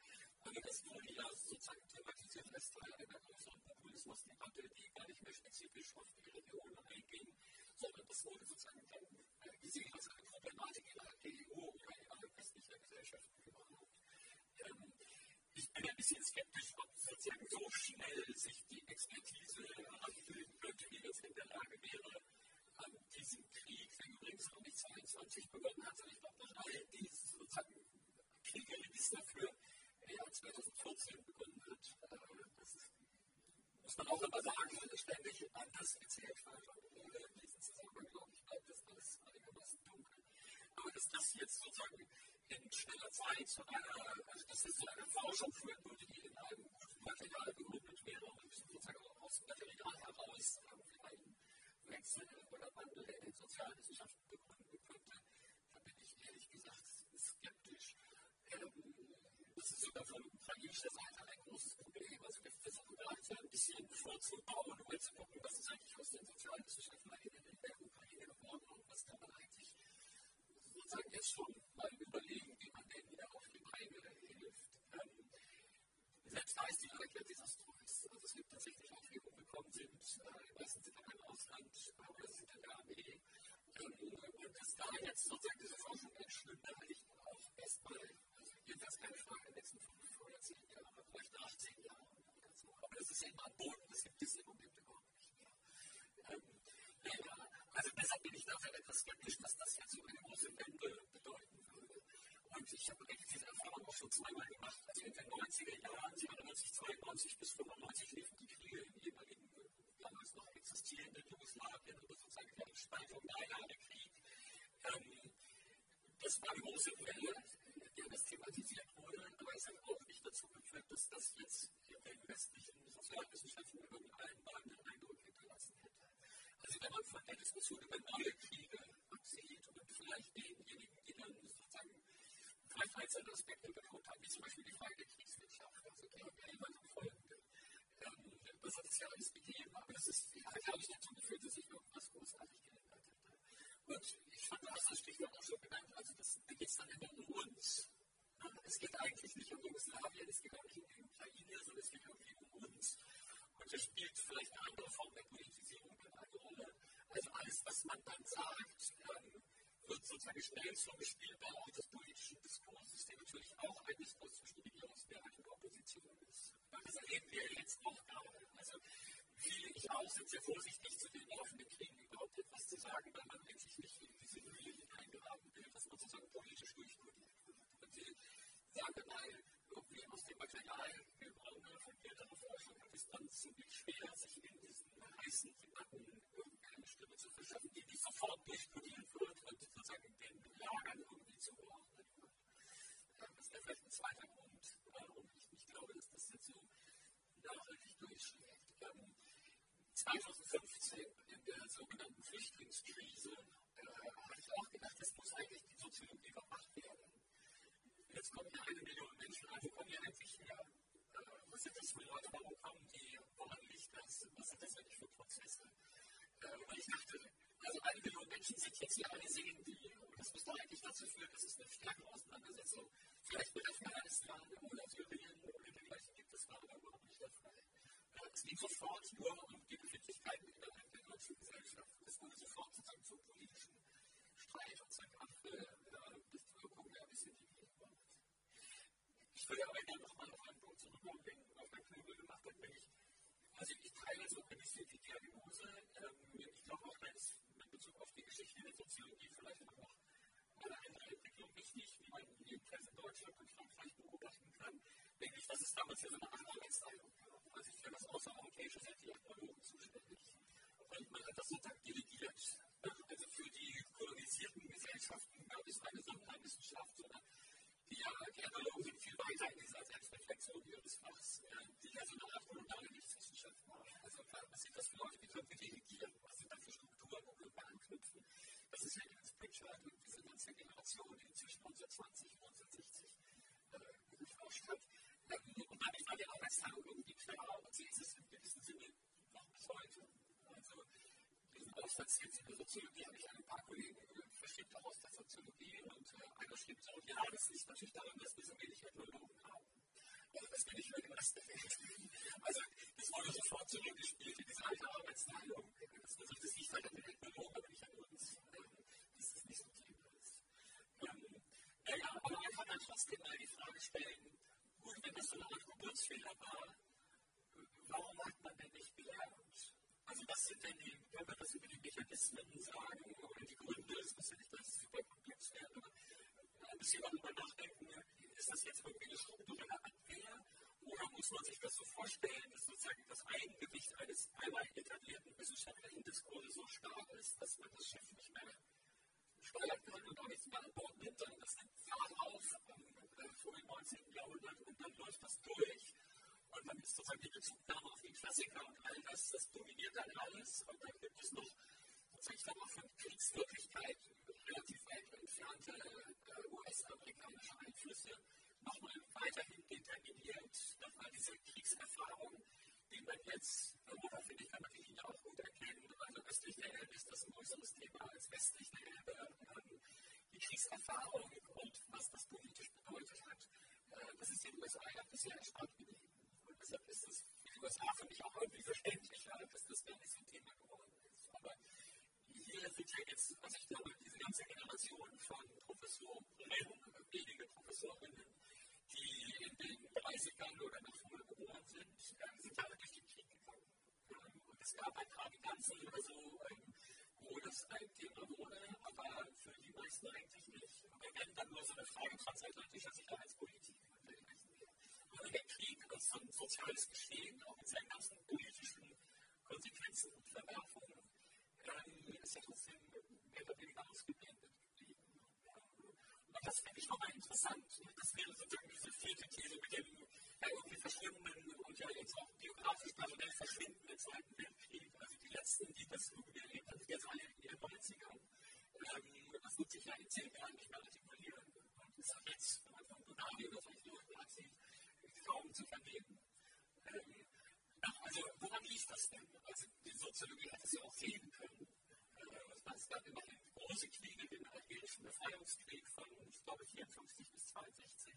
also das wurde ja sozusagen thematisiert als Teil einer größeren Populismusdebatte, die gar nicht mehr spezifisch auf die Region einging, sondern das wurde sozusagen dann äh, gesehen als eine Problematik innerhalb der EU oder innerhalb westlicher Gesellschaften überhaupt. Ähm, ich bin ein bisschen skeptisch, ob sozusagen so schnell sich die Expertise anbilden könnte, wie das in der Lage wäre, an diesem Krieg, der übrigens noch nicht 22 begonnen hat, sondern ich glaube, drei, die sozusagen Kriegerin ist dafür, ja 2014 begonnen hat. Äh, das muss man auch immer sagen, ständig anders erzählt wird. Und in diesem Zusammenhang, glaube ich, bleibt das alles einigermaßen dunkel. Aber dass das jetzt sozusagen in schneller Zeit zu einer, also dass es zu einer Forschung führen würde, die in einem Material begründet wäre und sozusagen aus dem Material heraus einen, Wechsel oder Wandel in den Sozialwissenschaften begründen könnte, da bin ich ehrlich gesagt skeptisch. das ist sogar von ukrainischer Seite ein großes Problem. Also wir versuchen gerade so ein bisschen vorzubauen, um zu gucken, was ist eigentlich aus den Sozialwissenschaften in der Ukraine geworden und was kann man eigentlich sozusagen jetzt schon mal überlegen, wie man denen wieder auf die Beine hilft. selbst da ist die Lage desaströs. Also es gibt tatsächlich auch viele umgekommen sind, die meisten sind im Ausland, oder sind in der Armee. und dass da jetzt sozusagen diese Forschung entstünde, halte ich auch erstmal, also jedenfalls keine Frage, in den letzten fünf oder zehn Jahren, vielleicht 18 Jahren oder so. Aber das ist ja immer am Boden, das gibt es im Moment überhaupt nicht mehr. ja, also deshalb bin ich dafür etwas skeptisch, dass das jetzt so eine große Wende bedeuten würde. Und ich habe eigentlich diese Erfahrung auch schon zweimal gemacht. Also in den 90er Jahren, 92, 92 bis 95 liefen die Kriege im jeweiligen, damals noch existierenden Jugoslawien oder sozusagen der Spaltung Jahre Krieg. Ähm, das war eine große Welle, der das thematisiert wurde, aber es hat auch nicht dazu geführt, dass das jetzt in den westlichen Sozialwissenschaften irgendeinen einen Eindruck hinterlassen hätte. Also wenn man von der Diskussion über neue Kriege absieht und vielleicht denjenigen, die dann sozusagen vielleicht einzelne Aspekte betont haben, wie zum Beispiel die Frage der Kriegswirtschaft, also GmbH und folgende. Ähm, das hat es ja alles gegeben, aber das ist, hat ja nicht dazu geführt, dass sich irgendwas großartig geändert hätte. Und ich fand, du hast das Stichwort auch schon genannt, also das, da geht es dann immer um uns. Es geht eigentlich nicht um Jugoslawien, es geht auch nicht um die Ukraine, sondern es geht irgendwie um uns. Und das spielt vielleicht eine andere Form der Politisierung eine Rolle. Also alles, was man dann sagt, ähm, wird sozusagen schnell zum Bespielbau des politischen Diskurses, der natürlich auch ein Diskurs zwischen Regierungsmehrheit und Opposition ist. Das erleben wir jetzt auch gerade. Also viele, ich auch, sind sehr vorsichtig zu den laufenden Kriegen überhaupt etwas zu sagen, weil man eigentlich nicht in diese Höhle hineingraben will, dass man sozusagen politisch durchkodiert wird. Und sie sagen mal, aus dem Material, brauchen von älterer Forschung, hat es dann ziemlich schwer, sich in diesen heißen Debatten irgendeine Stimme zu verschaffen, die nicht sofort durchkodiert wird und sozusagen den Lagern irgendwie zugeordnet wird. Das wäre vielleicht ein zweiter Grund, warum ich nicht glaube, dass das jetzt so nachhaltig durchschlägt. 2015 in der sogenannten Flüchtlingskrise äh, habe ich auch gedacht, das muss eigentlich die Soziologie überwacht werden. Jetzt kommen hier eine Million Menschen, also kommen hier eigentlich her. Äh, was sind das für Leute, warum kommen die, woran liegt das, was sind das eigentlich für Prozesse? Äh, und ich dachte, also eine Million Menschen sind jetzt hier alle sehen die, und das müsste eigentlich dazu führen, dass es eine stärkere Auseinandersetzung vielleicht mit Afghanistan oder Syrien oder dergleichen gibt. Das war aber überhaupt nicht der Fall. Es ging sofort nur um die Befindlichkeiten innerhalb der deutschen Gesellschaft. Es wurde sofort sozusagen zum politischen Streit und zack, ach, äh, wir gucken ja ein bisschen die Gegenwart. Ich würde aber gerne nochmal auf einen Punkt zurückkommen, den auf mein Knöbel gemacht hat, nämlich, also ich teile so ein bisschen die Diagnose. Ähm, ich glaube auch, dass in Bezug auf die Geschichte der Soziologie vielleicht auch noch eine andere Entwicklung wichtig, die man jedenfalls in Deutschland und Frankreich beobachten kann, nämlich, dass es damals ja so eine Arbeitsteilung gab. Also für das Außereuropäische sind die Ethnologen zuständig. Und man hat das sozusagen delegiert. Also für die kolonisierten Gesellschaften gab es eine Sonderwissenschaft, sondern die, die Ethnologen in dieser Selbstreflexion ihres Fachs, die ja so eine Art koloniale Rechtswissenschaft war. Also was sind das für Leute, die können delegieren? Was sind das für Strukturen, wo wir anknüpfen? Das ist ja Edith Pritchard und diese ganze Generation, die zwischen 1920 und 1960 äh, geforscht hat. Und damit war die Arbeitsteilung irgendwie klar und sie ist es im gewissen Sinne noch bis heute. Also diesen Aufsatz jetzt in der Soziologie habe ich ein paar Kollegen verschickt, auch aus der Soziologie und äh, einer schrieb so, ja, das liegt natürlich daran, dass wir so wenig Ethnologen haben. Also das bin ich für den Rest der. Also das wurde sofort zurückgespielt in diese alte Arbeitsteilung. Das, das, das liegt halt an den Ethnologen, aber nicht an uns. Das ist nicht so Thema ist. Ähm, naja, aber man kann dann trotzdem mal die Frage stellen, gut, wenn das so eine Art Geburtsfehler war, warum hat man denn nicht gelernt? Also was sind denn die, wenn wir das über die Mechanismen sagen oder die Gründe, es muss ja nicht das super komplex werden, aber ein bisschen darüber nachdenken, ist das jetzt irgendwie eine strukturelle Abwehr oder muss man sich das so vorstellen, dass sozusagen das Eigengewicht eines einmal etablierten wissenschaftlichen Diskurses so stark ist, dass man das Schiff nicht mehr steuern kann und auch nichts mehr an Bord nimmt, sondern das nimmt Fahrt auf äh, vor dem 19. Jahrhundert und dann läuft das durch. Und dann ist sozusagen die Bezugnahme auf die Klassiker und all das, das dominiert dann alles. Und dann gibt es noch dann auch von Kriegswirklichkeit relativ weit entfernte US-amerikanische Einflüsse nochmal weiterhin determiniert. Nochmal diese Kriegserfahrung, die man jetzt, worauf finde ich, kann man die auch gut erkennen. Also östlich der Elbe ist das ein größeres Thema als westlich der Elbe. Die Kriegserfahrung und was das politisch bedeutet hat, das ist in den USA ja bisher erstaunt geblieben. Und deshalb ist es für die USA für mich auch irgendwie verständlicher, dass das gar nicht so ein Thema geworden ist. Aber hier sind ja jetzt, also ich glaube, diese ganze Generation von Professoren, wenige Professorinnen, die in den 30ern oder noch früher geboren sind, sind alle durch den Krieg gegangen. Und es gab ein paar Bilanzen oder so, wo das ein Thema wurde, aber für die meisten eigentlich nicht. Und wenn dann nur so eine Frage transatlantischer Sicherheitspolitik. So ein soziales Geschehen, auch mit seinen ganzen politischen Konsequenzen und Verwerfungen, ist ja trotzdem mehr oder weniger ausgeblendet geblieben. Und das finde ich nochmal interessant. Das wäre sozusagen diese vierte These mit dem ja, irgendwie verschwindenden und ja jetzt auch biografisch parallel verschwindenden Zweiten Weltkrieg. Also die letzten, die das irgendwie erlebt haben, sind jetzt alle in ihren 90ern. Ähm, das wird sich ja in zehn Jahren nicht mehr artikulieren. Und ist auch jetzt, wenn man von Donadi oder solchen Leuten absieht, kaum zu vernehmen. Ähm, also, woran liegt das denn? Also, die Soziologie hat es ja auch sehen können. Äh, es gab immerhin große Kriege, den algerischen Befreiungskrieg von, ich glaube, 54 bis 62.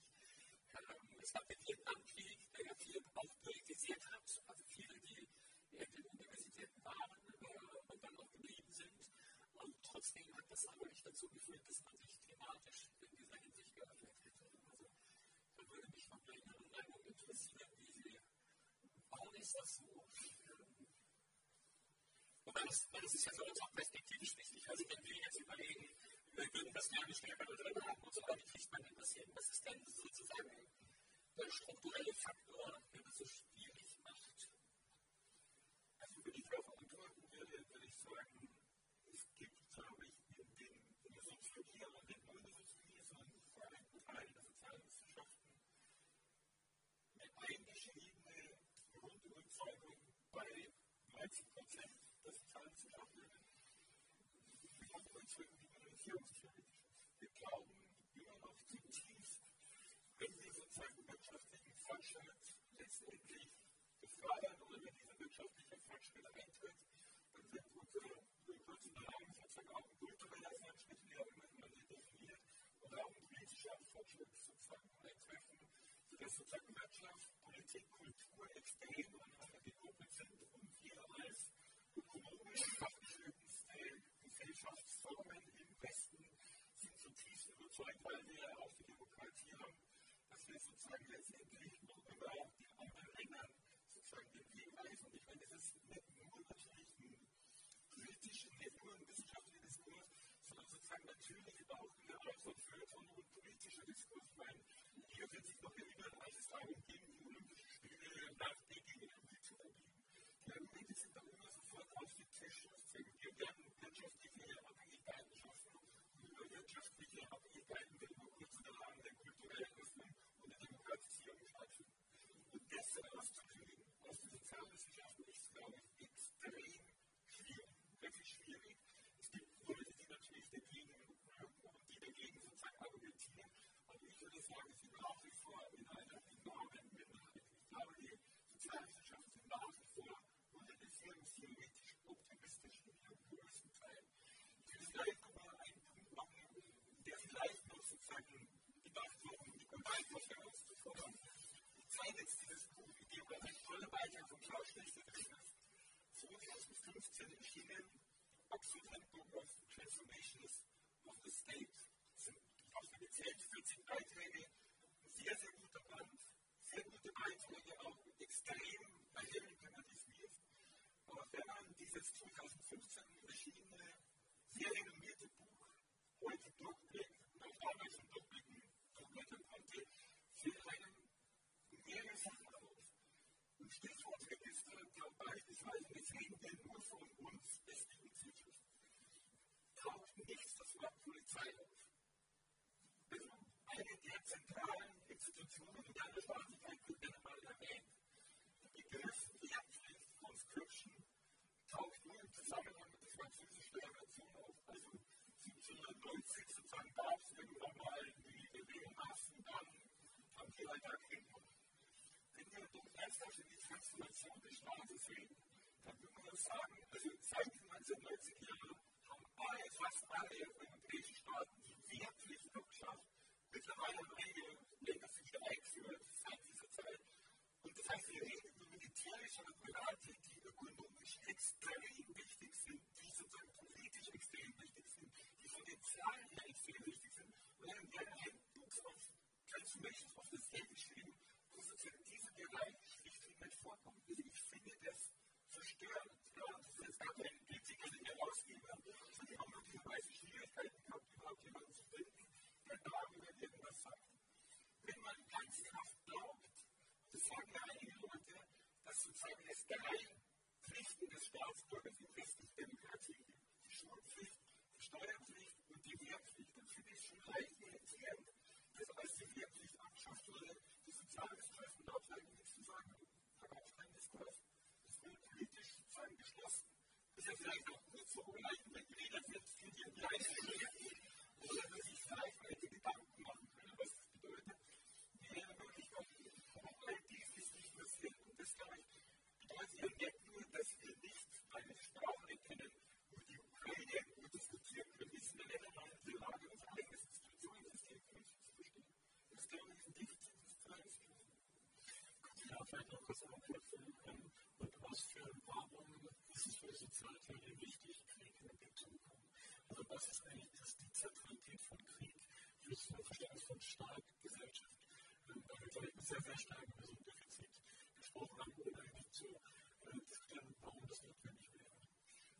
Ähm, es gab den Vietnamkrieg, der ja viel auch politisiert hat. Also, viele, die in den Universitäten waren äh, und dann auch geblieben sind. Und trotzdem hat das aber nicht dazu geführt, dass man sich thematisch in dieser Hinsicht geöffnet hätte. Also, da würde mich von Ihrer Interessieren, wie Sie warum ist das so? Wobei das, das ist ja für uns auch perspektivisch wichtig. Also wenn wir jetzt überlegen, wir würden das gerne stärker drin haben und so, aber wie kriegt man denn das hin? Was ist denn sozusagen der strukturelle Faktor, der das so schwierig macht? Also wenn ich darauf antworten würde, würde ich sagen, es gibt, glaube ich, in, den, in der Soziologie, aber nicht nur in der Soziologie, sondern vor allem in Teilen der Sozialwissenschaften, eine eingeschriebene Grundüberzeugung bei 30 Prozent der Sozialwissenschaftlerinnen. Wir haben Ist. Wir glauben immer noch zutiefst, wenn wir sozusagen wirtschaftlichen Fortschritt letztendlich befördern oder wenn dieser wirtschaftliche Fortschritt eintritt, dann wird unsere kulturelle sozusagen auch ein kultureller Fortschritt, wie auch man den definiert, oder auch ein politischer Fortschritt sozusagen eintreffen, sodass sozusagen Wirtschaft, Politik, Kultur extrem aneinander gekoppelt sind und wir als ökonomisch abgeschnittenste Gesellschaftsformen im Westen sind zutiefst überzeugt, weil wir auch die Demokratie haben, dass wir sozusagen letztendlich noch über die anderen Ländern sozusagen den Weg weisen. Und ich meine, das ist nicht nur natürlich ein politischer, nicht nur ein wissenschaftlicher Diskurs, sondern sozusagen natürlich auch eine Art von Feuilleton und politischer Diskurs. Ich meine, hier wird sich noch erinnern, als es darum ging, die Olympischen Spiele nach Peking irgendwie zu verbieten. Die Argumente sind dann immer sofort auf den Tisch. Wir werden wirtschaftliche Abhängigkeiten schaffen und über wirtschaftliche Abhängigkeiten wird über kurz oder lang der kulturelle Öffnung und der Demokratisierung stattfinden. Und das herauszukriegen aus den Sozialwissenschaften ist, glaube ich, extrem schwierig, wirklich schwierig. Es gibt Leute, die natürlich dagegen die dagegen sozusagen argumentieren. Aber ich würde sagen, es sind nach wie vor in einer enormen Minderheit. Ich glaube, die Sozialwissenschaften sind nach wie vor modernisierungstheoretisch optimistisch in ihrem größten Teil. Ich nochmal einen Punkt machen, der vielleicht noch sozusagen gedacht die Gewalt herauszufordern. Ich zeige jetzt dieses Buch, in dem ein toller Beitrag von Klaus Schlechter drin ist. 2015 erschienen Oxford Handbook of Transformations of the State. Das sind, ich habe gezählt, 14 Beiträge, sehr, sehr guter Band, sehr gute Beiträge, auch extrem erhellend, wenn man. Aber wenn man dieses 2015 erschienene, sehr renommierte Buch heute durchblickt, und auch im Durchblicken Wörtern konnte, fiel einem mehrere Sachen auf. Ein Stichwort gibt es äh, beispielsweise nicht wegen der nur von uns ist unsicher. Taucht nichts, das Wort Polizei auf. Also eine der zentralen Institutionen in der Sprachlichkeit wird gerne mal erwähnt. Der Begriff Wehrpflicht Conscription taucht nur im Zusammenhang mit der französischen Revolution auf. Also 1790 sozusagen gab es irgendwann mal anpassen, dann haben die Leute Erkrankungen. Wenn wir doch ernsthaft in die Transformation des Staates sehen, dann würde man sagen, also seit den 1990 Jahren haben alle, fast alle europäischen Staaten die wirklich noch geschafft, Mittlerweile haben einige Länder sich wieder eingeführt seit dieser Zeit. Und das heißt, wir reden über militärische Apparate, die ökonomisch extrem wichtig sind, die sozusagen politisch extrem wichtig sind, die von den Zahlen her extrem wichtig sind. Und dann werden halt Of Transformations of the State geschrieben, wo sozusagen dieser Bereich schlichtweg nicht vorkommt. Also ich finde das verstörend. Ja, das ist gar kein Kritiker, den wir rausgeben, sondern die haben möglicherweise Schwierigkeiten gehabt, überhaupt jemanden zu finden, der darüber irgendwas sagt. Wenn man ernsthaft glaubt, das sagen ja einige Leute, dass sozusagen es drei Pflichten des Staatsbürgers in westlicher Demokratie gibt. Die Schulpflicht, die Steuerpflicht und die Wehrpflicht. Dann finde ich schon leicht irritierend, dass als die Wehrpflicht abgeschafft wurde, die Sozialwissenschaftler dort eigentlich nichts zu sagen haben. Da gab es Diskurs. Das wurde politisch sozusagen geschlossen. Das ist ja vielleicht auch gut so, weil wenn jeder wird, für die gleiche Wehrpflicht oder dass sich vielleicht welche Gedanken machen können, was das bedeutet, wirklich auch all dies ist nicht passiert. Und das, glaube ich, bedeutet ja nicht nur, dass wir nicht eine Sprache kennen, über die Ukraine gut diskutieren können, wir sind ja nicht einmal in der Lage, unser eigenes Institutionensystem für uns zu verstehen. Das, glaube ich, ist ein Defizit des Trainingskurses. Ja, vielleicht noch kurz anknüpfen. Und was für warum ist es für die Sozialtheorie wichtig, Krieg in den Blick zu bekommen? Also, was ist eigentlich das, die Zentralität von Krieg für das Verständnis von Staat, Gesellschaft? Weil wir, glaube ich, sehr, sehr stark über so ein Defizit gesprochen haben, um eigentlich zu verstehen, warum das notwendig wäre.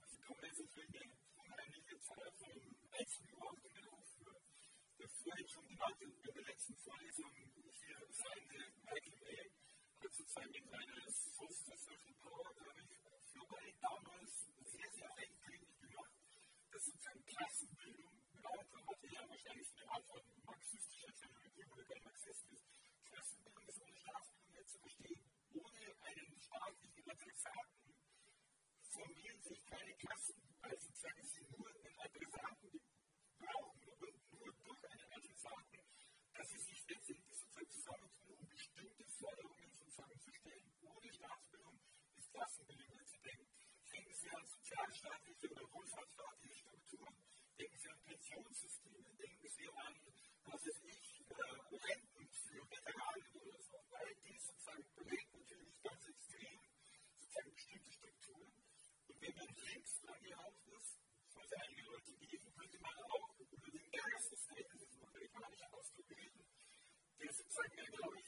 Also, kommen wir jetzt natürlich einer Zahl von Einzelbeobachtungen auf. Der vorhin schon genannte, in der letzten Vorlesung hier seine Michael May hat sozusagen mit seiner Source of Social Power, glaube ich, global damals sehr, sehr eindringlich gemacht, dass sozusagen Klassenbildung, Leute hatte ja wahrscheinlich eine Art von marxistischer Theologie oder kein Marxist ist, Klassenbildung ist ohne Staatsbildung nicht zu verstehen. Ohne einen staatlichen Adressaten formieren sich keine Klassen, weil sozusagen sie nur einen Adressaten brauchen und nur durch einen Adressaten, dass sie sich letztendlich sozusagen zusammentun, um bestimmte Forderungen sozusagen zu stellen. Ohne Staatsbildung ist Klassenbildung nicht zu denken. Denken Sie an sozialstaatliche oder wohlfahrtsstaatliche Strukturen, denken Sie an Pensionssysteme, denken Sie an, was weiß ich, Renten für Veteranen oder so. All dies sozusagen prägt natürlich ganz extrem sozusagen bestimmte Strukturen. Und wenn man links angehaucht ist, was einige Leute geben, könnte man auch über den State, das ist Ausdruck reden, der sozusagen, glaube ich,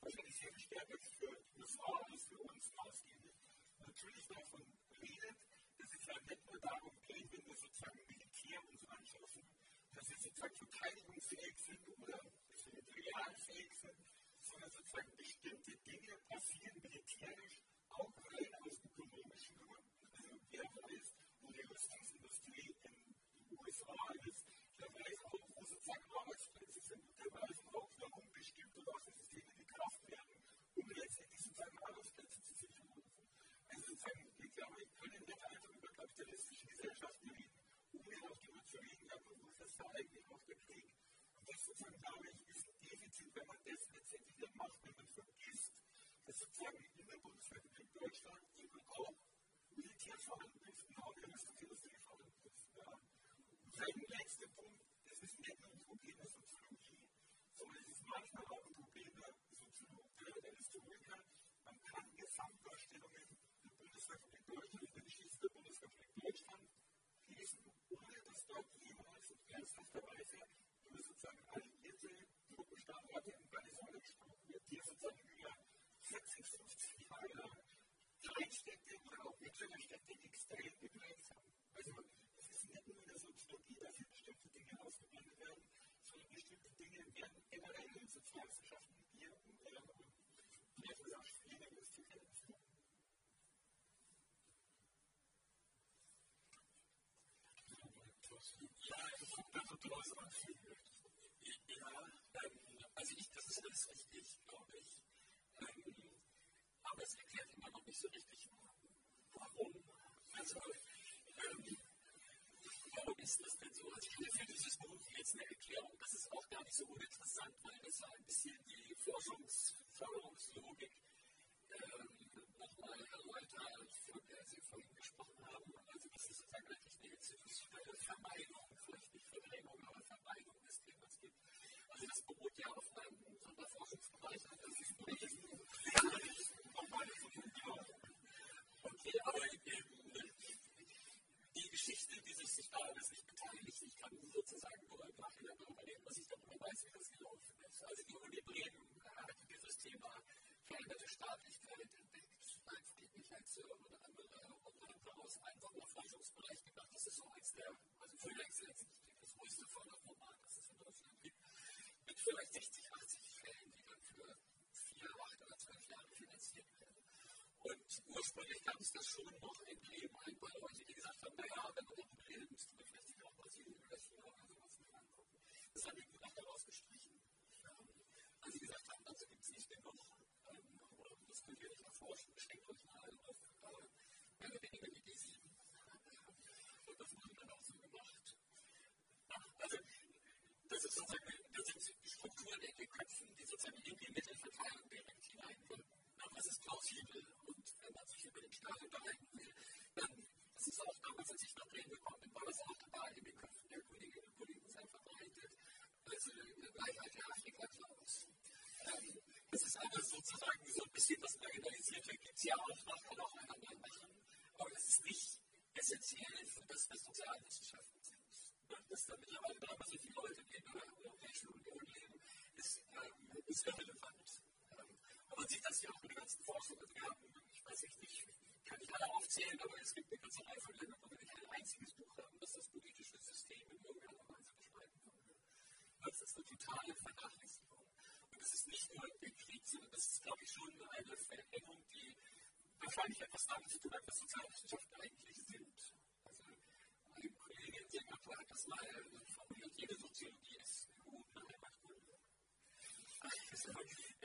wahrscheinlich sehr viel stärker für die USA als für uns ausgeht. Natürlich davon redet, dass es ja nicht nur darum geht, wenn wir sozusagen Militär uns anschaffen, dass wir sozusagen verteidigungsfähig sind oder materialfähig sind, sondern sozusagen bestimmte Dinge passieren militärisch auch rein aus ökonomischen Gründen. Also wer weiß, wo die Rüstungsindustrie in den USA ist, der weiß auch, wo sozusagen Arbeitsplätze sind und der weiß auch, warum bestimmte Waffensysteme gekraft werden, um letztendlich sozusagen Arbeitsplätze zu sichern. Also sozusagen, ich glaube, wir können nicht einfach über kapitalistische Gesellschaften reden, ohne auch darüber zu reden, ja, eigentlich auch der Krieg? Und das sozusagen, glaube ich, ist ein Defizit, wenn man das letztendlich nicht macht, wenn man vergisst, dass sozusagen in der Bundesrepublik Deutschland eben auch Militär vorhanden ist und auch Industrieindustrie vorhanden ist. Ja. Und ein letzter Punkt, das ist nicht nur ein Problem der Soziologie, sondern es ist manchmal auch ein Problem der Soziologie, der Historiker. Man kann Gesamtdarstellungen der Bundesrepublik Deutschland, der Geschichte der Bundesrepublik Deutschland lesen, ohne dass dort jemals in ernsthafter Weise über sozusagen alliierte Truppenstandorte in Säule gesprochen wird, die sozusagen über 40, 50 Jahre lang Kleinstädte oder auch mittlere Städte extrem geprägt haben. Also es ist nicht nur in der Soziologie, dass hier bestimmte Dinge ausgeblendet werden, sondern bestimmte Dinge werden generell in Sozialwissenschaften hier und vielleicht ist auch schwieriger, das zu kennen. Ja, draus anfühlen. Ja, ähm, also ich, das ist alles richtig, glaube ich. Ähm, aber es erklärt immer noch nicht so richtig, warum. Also, ähm, warum ist das denn so? Also ich finde für dieses Buch jetzt eine Erklärung, das ist auch gar nicht so uninteressant, weil das so ein bisschen die Forschungsförderungslogik kann sozusagen nur im Nachhinein überlegen, was ich darüber weiß, wie das gelaufen ist. Also die Uni Bremen hatte dieses Thema veränderte Staatlichkeit entdeckt. Nein, es geht nicht als äh, oder andere Umwelt daraus einfach mal Forschungsbereich gemacht. Das ist so eins der, also vielleicht ist das größte Förderformat, das es in Deutschland gibt, mit vielleicht 60, 80 Fällen, die dann für vier, acht oder zwölf Jahre finanziert werden. Und ursprünglich gab es das schon noch in Bremen ein paar Leute, die gesagt haben, naja, wenn man in Bremen ist, vielleicht Brasilien oder sowas mal angucken. Das haben die Gutachter daraus gestrichen. Weil sie gesagt haben, dazu gibt es nicht genug. Ähm, oder das könnt ihr nicht erforschen, beschränkt euch mal auf äh, mehr oder weniger die G7. Und das wurde dann auch so gemacht. Also, das ist sozusagen, das sind Strukturen in den Köpfen, die sozusagen in die Mittelverteilung direkt hineinwirken. Das ist plausibel. Und wenn man sich über den Staat unterhalten will, dann, ist auch damals, als ich nach Bremen gekommen bin, war das auch dabei in den Köpfen der Kolleginnen und Kollegen sehr verbreitet. Also, Gleichheit der Afrika-Klaus. Ähm, das ist aber sozusagen so ein bisschen das Marginalisierte, gibt es ja auch, man kann auch einander machen, aber das ist nicht essentiell für das, was Sozialwissenschaften sind. Dass da mittlerweile dreimal so viele Leute in der Europäischen Union leben, ist, ähm, ist irrelevant. Ähm, und man sieht das ja auch mit der ganzen Forschung. Ich weiß nicht, ich kann nicht alle aufzählen, aber es gibt eine ganze Reihe von Ländern, wo wir nicht ein einziges Buch haben, das das politische System in irgendeiner Weise beschreiben kann. Das ist eine totale Vernachlässigung. Und es ist nicht nur der Krieg, sondern das ist, glaube ich, schon eine Veränderung, die wahrscheinlich etwas damit zu tun hat, was Sozialwissenschaften eigentlich sind. Also, eine Kollegin in Singapur hat das mal formuliert, jede Soziologie ist eine Heimatkunde.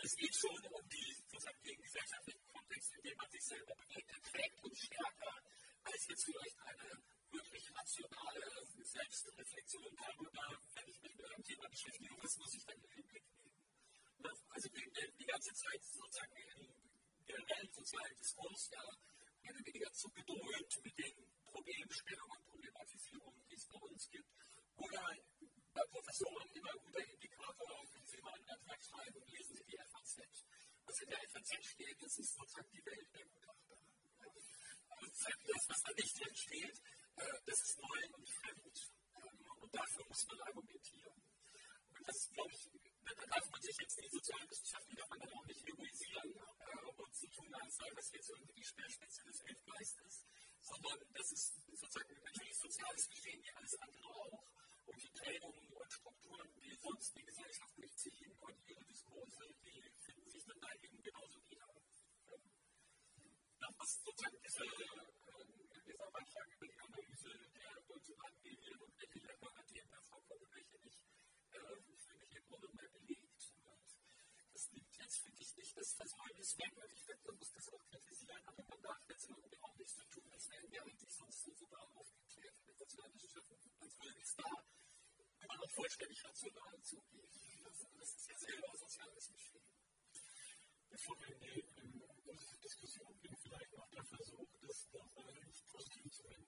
Es geht schon um die, sozusagen, den gesellschaftlichen Kontext, in dem man sich selber bewegt. Trägt uns stärker als jetzt vielleicht eine wirklich rationale Selbstreflexion darüber, wenn ich mich mit einem Thema beschäftige, was muss ich dann in den Blick nehmen. Also die, die ganze Zeit sozusagen im generellen sozialen Diskurs ja oder weniger zugedröhnt mit den Problemstellungen und Problematisierungen, die es bei uns gibt. Oder bei Professoren immer guter Indikator, wenn Sie mal einen Antrag schreiben, lesen Sie die FAZ. Was in der FAZ steht, das ist sozusagen die Welt der Gutachter. Das, was da nicht drin steht, das ist neu und fremd. Und dafür muss man argumentieren. Und das, glaube ich, da darf man sich jetzt die Sozialwissenschaften darf man dann auch nicht egoisieren und so tun, als sei das jetzt irgendwie die Speerspitze des Weltgeistes, sondern das ist sozusagen natürlich soziales Geschehen wie alles andere auch. Und die Prägungen und Strukturen, die sonst die Gesellschaft durchziehen und ihre Diskurse, die finden sich dann da eben genauso wieder. Was sozusagen diese, dieser Beitrag über die Analyse der deutschen Landmedien und welche Länder an denen da vorkommen, welche nicht, für mich im Grunde mehr belegt. Liegt jetzt, finde ich, nicht das Versäumnis ich finde, man muss das auch kritisieren, aber man darf jetzt irgendwie auch nicht so tun, als wären wir eigentlich sonst so super aufgeklärt mit Sozialwissenschaften, als würde es da immer noch vollständig rational zugehen. Das, das ist ja selber soziales Geschehen. Bevor wir in die Diskussion gehen, vielleicht noch der Versuch, das nochmal positiv zu wenden.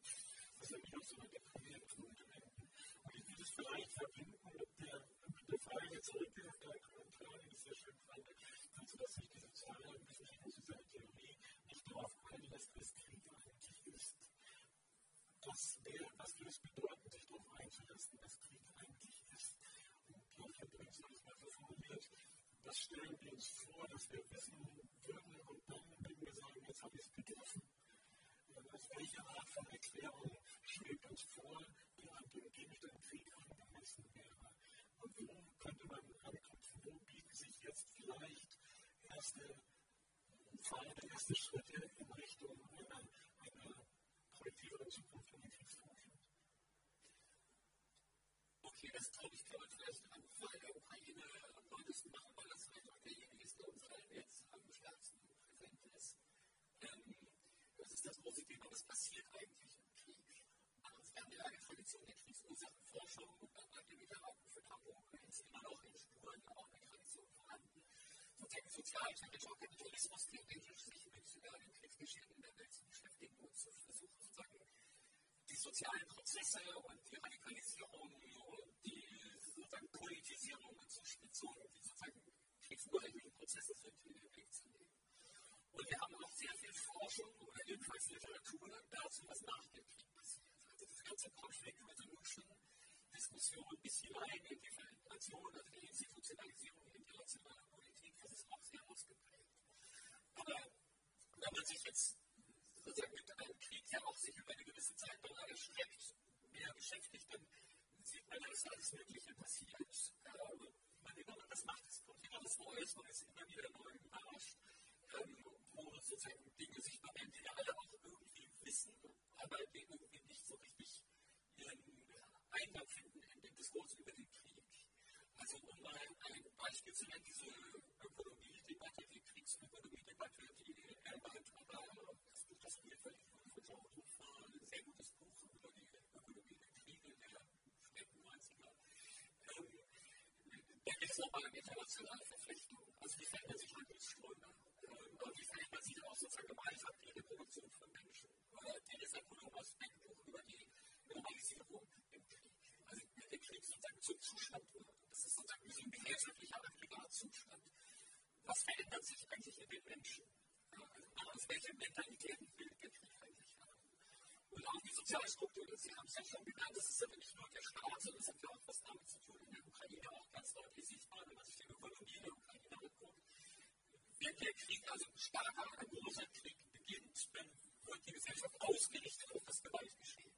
Das ist nämlich auch so eine deprimierende Note wenden. Und ich will das vielleicht verbinden der, mit der Frage zurück auf deinen Kommentar, den ich sehr schön fand. Also, dass sich die Sozialwissenschaften und Sozialtheorie nicht darauf einlässt, was Krieg eigentlich ist. Das wäre, was würde es bedeuten, sich darauf einzulassen, was Krieg eigentlich ist. Und ich habe übrigens das mal so formuliert, das stellen wir uns vor, dass wir wissen würden und dann würden wir sagen, jetzt habe ich es begriffen. Also welche Art von Erklärung schwebt uns vor, die an dem Gegenstand Krieg angemessen wäre? Und wo könnte man anknüpfen? Wo bieten sich jetzt vielleicht erste Pfade, erste Schritte in Richtung einer, einer kollektiveren Zukunft in der Kriegsforschung? Okay, das glaube ich, kann man vielleicht am Fall der Ukraine am deutlichsten machen, weil das vielleicht auch derjenige ist, der uns allen jetzt am stärksten präsent ist. Ähm, das ist das große Thema, was passiert eigentlich im Krieg. Also, wir haben ja eine Tradition der Kriegsursachenforschung und dann bei den Literaten für Hamburg ist immer noch in Spuren auch eine Tradition vorhanden. Sozusagen sozialtheoretischer Kapitalismus theoretisch sich mit äh, dem Kriegsgeschehen in der Welt zu beschäftigen und zu versuchen, sozusagen die sozialen Prozesse und die Radikalisierung und die sozusagen Politisierung und Zuspitzung, die sozusagen kriegsurheimlichen Prozesse sind, in den Blick zu nehmen. Und wir haben auch sehr viel Forschung oder jedenfalls Literatur dazu, was nach dem Krieg passiert. Also das ganze Conflict Resolution, Diskussion bis hinein in die Vereinten Nationen, also die Institutionalisierung internationaler Politik, das ist auch sehr ausgeprägt. Aber wenn man sich jetzt sozusagen mit einem Krieg ja auch sich über eine gewisse Zeit dann erstreckt, mehr beschäftigt, dann sieht man, dass alles Mögliche passiert. Ähm, man immer, das macht es, kommt immer was Neues, man ist immer wieder neu überrascht, ähm, wo sozusagen Dinge sich am Ende alle auch irgendwie wissen, aber die irgendwie nicht so richtig ihren Eingang finden in den Diskurs. Eine internationale Verflechtung. Also wie verändern sich Handelsströme? Und wie verändert sich auch sozusagen gemeinsam die Reproduktion von Menschen? Der ist ein Aspekt über die Normalisierung im Krieg. Also der Krieg sozusagen zum Zustand wird. Das ist sozusagen wie so ein gesellschaftlicher Privatzustand. Was verändert sich eigentlich in den Menschen? Also aus welchen Mentalitäten bildet der Krieg? Und auch die soziale Struktur, Sie haben es ja schon genannt, das ist ja nicht nur der Staat, sondern es hat ja auch was damit zu tun, in der Ukraine auch ganz deutlich sichtbar, wenn man sich die Ökonomie der Ukraine anguckt. Wenn der Krieg, also ein starker, ein großer Krieg beginnt, dann wird die Gesellschaft ausgerichtet auf das Gewaltgeschehen.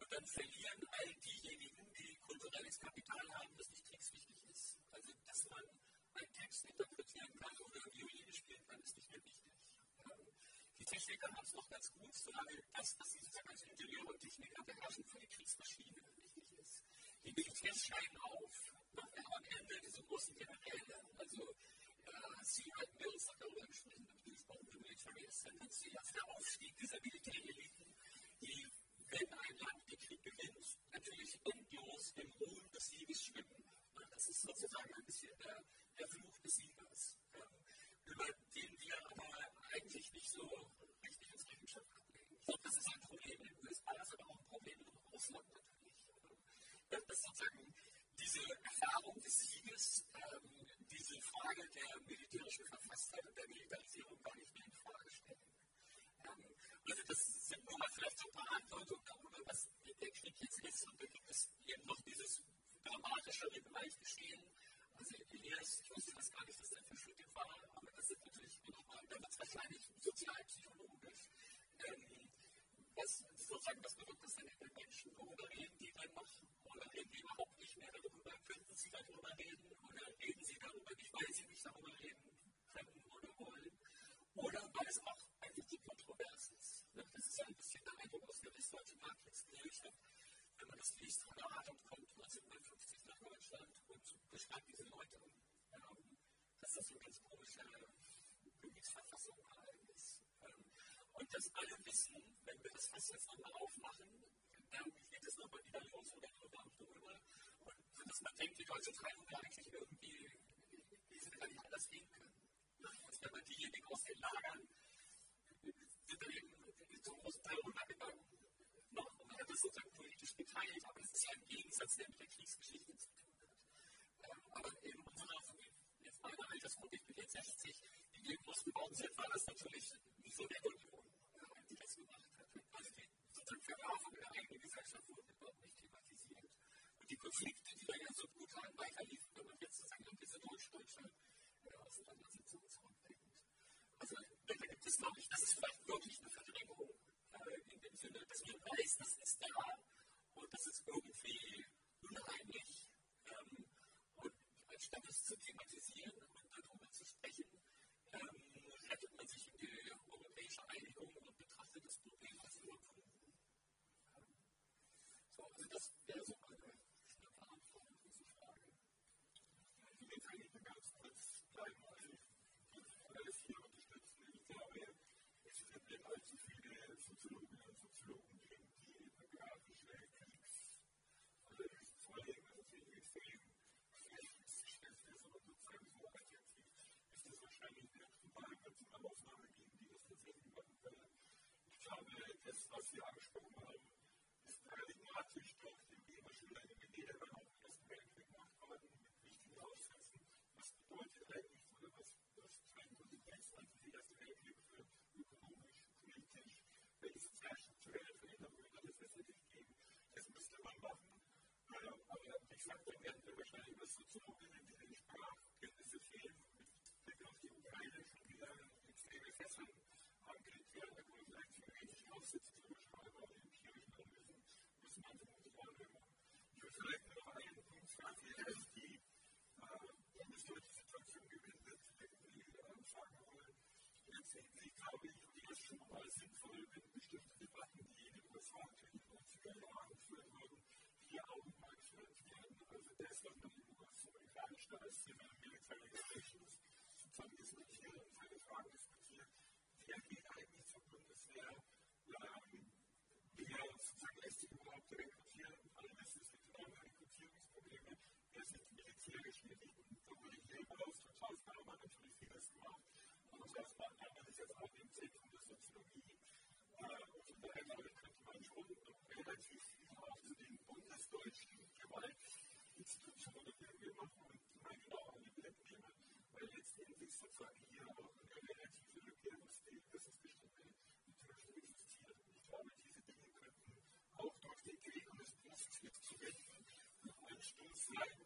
Und dann verlieren all diejenigen, die kulturelles Kapital haben, das nicht kriegswichtig ist. Also, dass man einen Text interpretieren kann oder Violine spielen kann, ist nicht mehr wichtig. Die Techniker haben es noch ganz gut, solange das, was sie sozusagen als Ingenieur und Techniker beherrschen, für die Kriegsmaschine wichtig ist. Die Militärs scheinen auf, aber am Ende diese großen Generäle, also äh, Stuart Mills hat darüber gesprochen, the Military Ascendancy, also der Aufstieg dieser Militäreliten, die, wenn ein Land den Krieg gewinnt, natürlich endlos im Ruhm des Sieges schwimmen. Das ist sozusagen ein bisschen der, der Fluch des Siegers, über den wir aber eigentlich nicht so richtig ins Rechenschaft ablegen. Ich glaube, das ist ein Problem in den USA, ist aber auch ein Problem in Russland natürlich. Dass sozusagen diese Erfahrung des Sieges, ähm, diese Frage der militärischen Verfasstheit und der Militarisierung gar nicht mehr in Frage stellen. Ähm, also das sind nur mal vielleicht so ein paar Andeutungen darüber, was der Krieg jetzt ist. Und dann gibt es eben noch dieses dramatischere Gewaltgeschehen. Also Elias, ich wusste das gar nicht, dass das für Shooting war, aber das ist natürlich nochmal, da wird es wahrscheinlich sozialpsychologisch. Ähm, was sozusagen, was bewirkt das denn in den Menschen? Worüber reden die dann noch? Oder reden die überhaupt nicht mehr darüber? Könnten sie darüber reden? Oder reden sie darüber nicht, weil sie nicht darüber reden können oder wollen? Oder weil es auch einfach zu kontrovers ist. Das ist ja ein bisschen der Eindruck aus der westdeutschen Nachkriegsgesellschaft wenn man das liest, von der Atem kommt 1950 nach Deutschland beschreibt diese Leute, ähm, dass das so eine ganz komische Königsverfassung ist. Ähm, und das alle wissen, wenn wir das Fass jetzt nochmal aufmachen, dann geht es nochmal wieder los oder drüber und. Und dass man denkt, die deutsche Teilung ja eigentlich irgendwie, wie sie gar nicht anders gehen können. Und wenn man diejenigen aus den Lagern sind dann eben zum großen Teil runtergegangen hat das sozusagen politisch geteilt, aber es ist ja ein Gegensatz, der mit der Kriegsgeschichte zu tun aber in unserer, jetzt meine Altersgruppe, ich bin jetzt 60, die wir groß geworden sind, war das natürlich nicht so der Union, äh, die das gemacht hat. Also die sozusagen Verwerfung der eigenen Gesellschaft wurde überhaupt nicht thematisiert. Und die Konflikte, die da ja so brutal weiterliefen, wenn man jetzt sozusagen an diese deutsch-deutsche äh, Auseinandersetzung zurückdenkt. Also da gibt es, glaube ich, das ist vielleicht wirklich eine Verdrängung in dem Sinne, dass man weiß, das ist da und das ist irgendwie unheimlich. Ähm, und anstatt es zu thematisieren und darüber zu sprechen, ähm, rettet man sich in die europäische Einigung und betrachtet das Problem als überwunden. So, also das wäre so meine knappe Antwort auf diese Frage. Ich will jetzt eigentlich mal ganz kurz bleiben, also ich kann alles hier unterstützen. Ich glaube, es gibt allzu viele Soziologinnen und Soziologen geben, die ethnografische Kriegs- oder Vorlegen, also die extrem Flächenschriften ist, aber sozusagen so adjektiv, ist das wahrscheinlich nicht optimal, wenn es eine Ausnahme geben, die das tatsächlich machen können. Ich glaube, das, was Sie angesprochen haben, ist paradigmatisch durch den Weberschüler in den Niederlanden auch im Ersten Weltkrieg gemacht worden, mit wichtigen Aufsätzen. Was bedeutet eigentlich, oder was, was für eine Konsequenz hat der Erste Weltkrieg für ökonomisch, politisch, welche sozialstrukturelle Veränderungen wird es letztendlich geben. Das müsste man machen. Äh, aber wie gesagt, dann werden wir wahrscheinlich über Soziologinnen, die den Sprachkenntnisse fehlen, mit Blick auf die Ukraine schon wieder extreme Fesseln angelegt werden. Da kann man vielleicht theoretische Aufsätze zu beschreiben, aber die empirischen Analysen müssen man vermutlich auch machen. Ich würde vielleicht noch einen Punkt fragen, wie die äh, bundesdeutsche Situation gewendet irgendwie äh, fragen wollen. Sie, glaube ich, das ist schon mal sinnvoll, wenn bestimmte Debatten, die in den USA in den 90er Jahren Einstein ist hier bei mir in seinen Gesprächen sozusagen diskutiert und seine Fragen diskutiert, wer geht eigentlich zur Bundeswehr, wer sozusagen lässt sich überhaupt rekrutieren und alle wissen, es gibt enorme Rekrutierungsprobleme, wer sind die militärisch Medien. Da wurde hier über von 2000 aber natürlich vieles gemacht. Und das war damals jetzt auch im Zentrum der Soziologie. Und von daher glaube ich, könnte man schon relativ letztendlich sozusagen hier auch eine relative Regierungsfähigkeit des bestimmte Interessen existiert. Ich glaube, diese Dinge könnten auch durch den Krieg und das Berufsfeld zu wenden, Anstoß sein,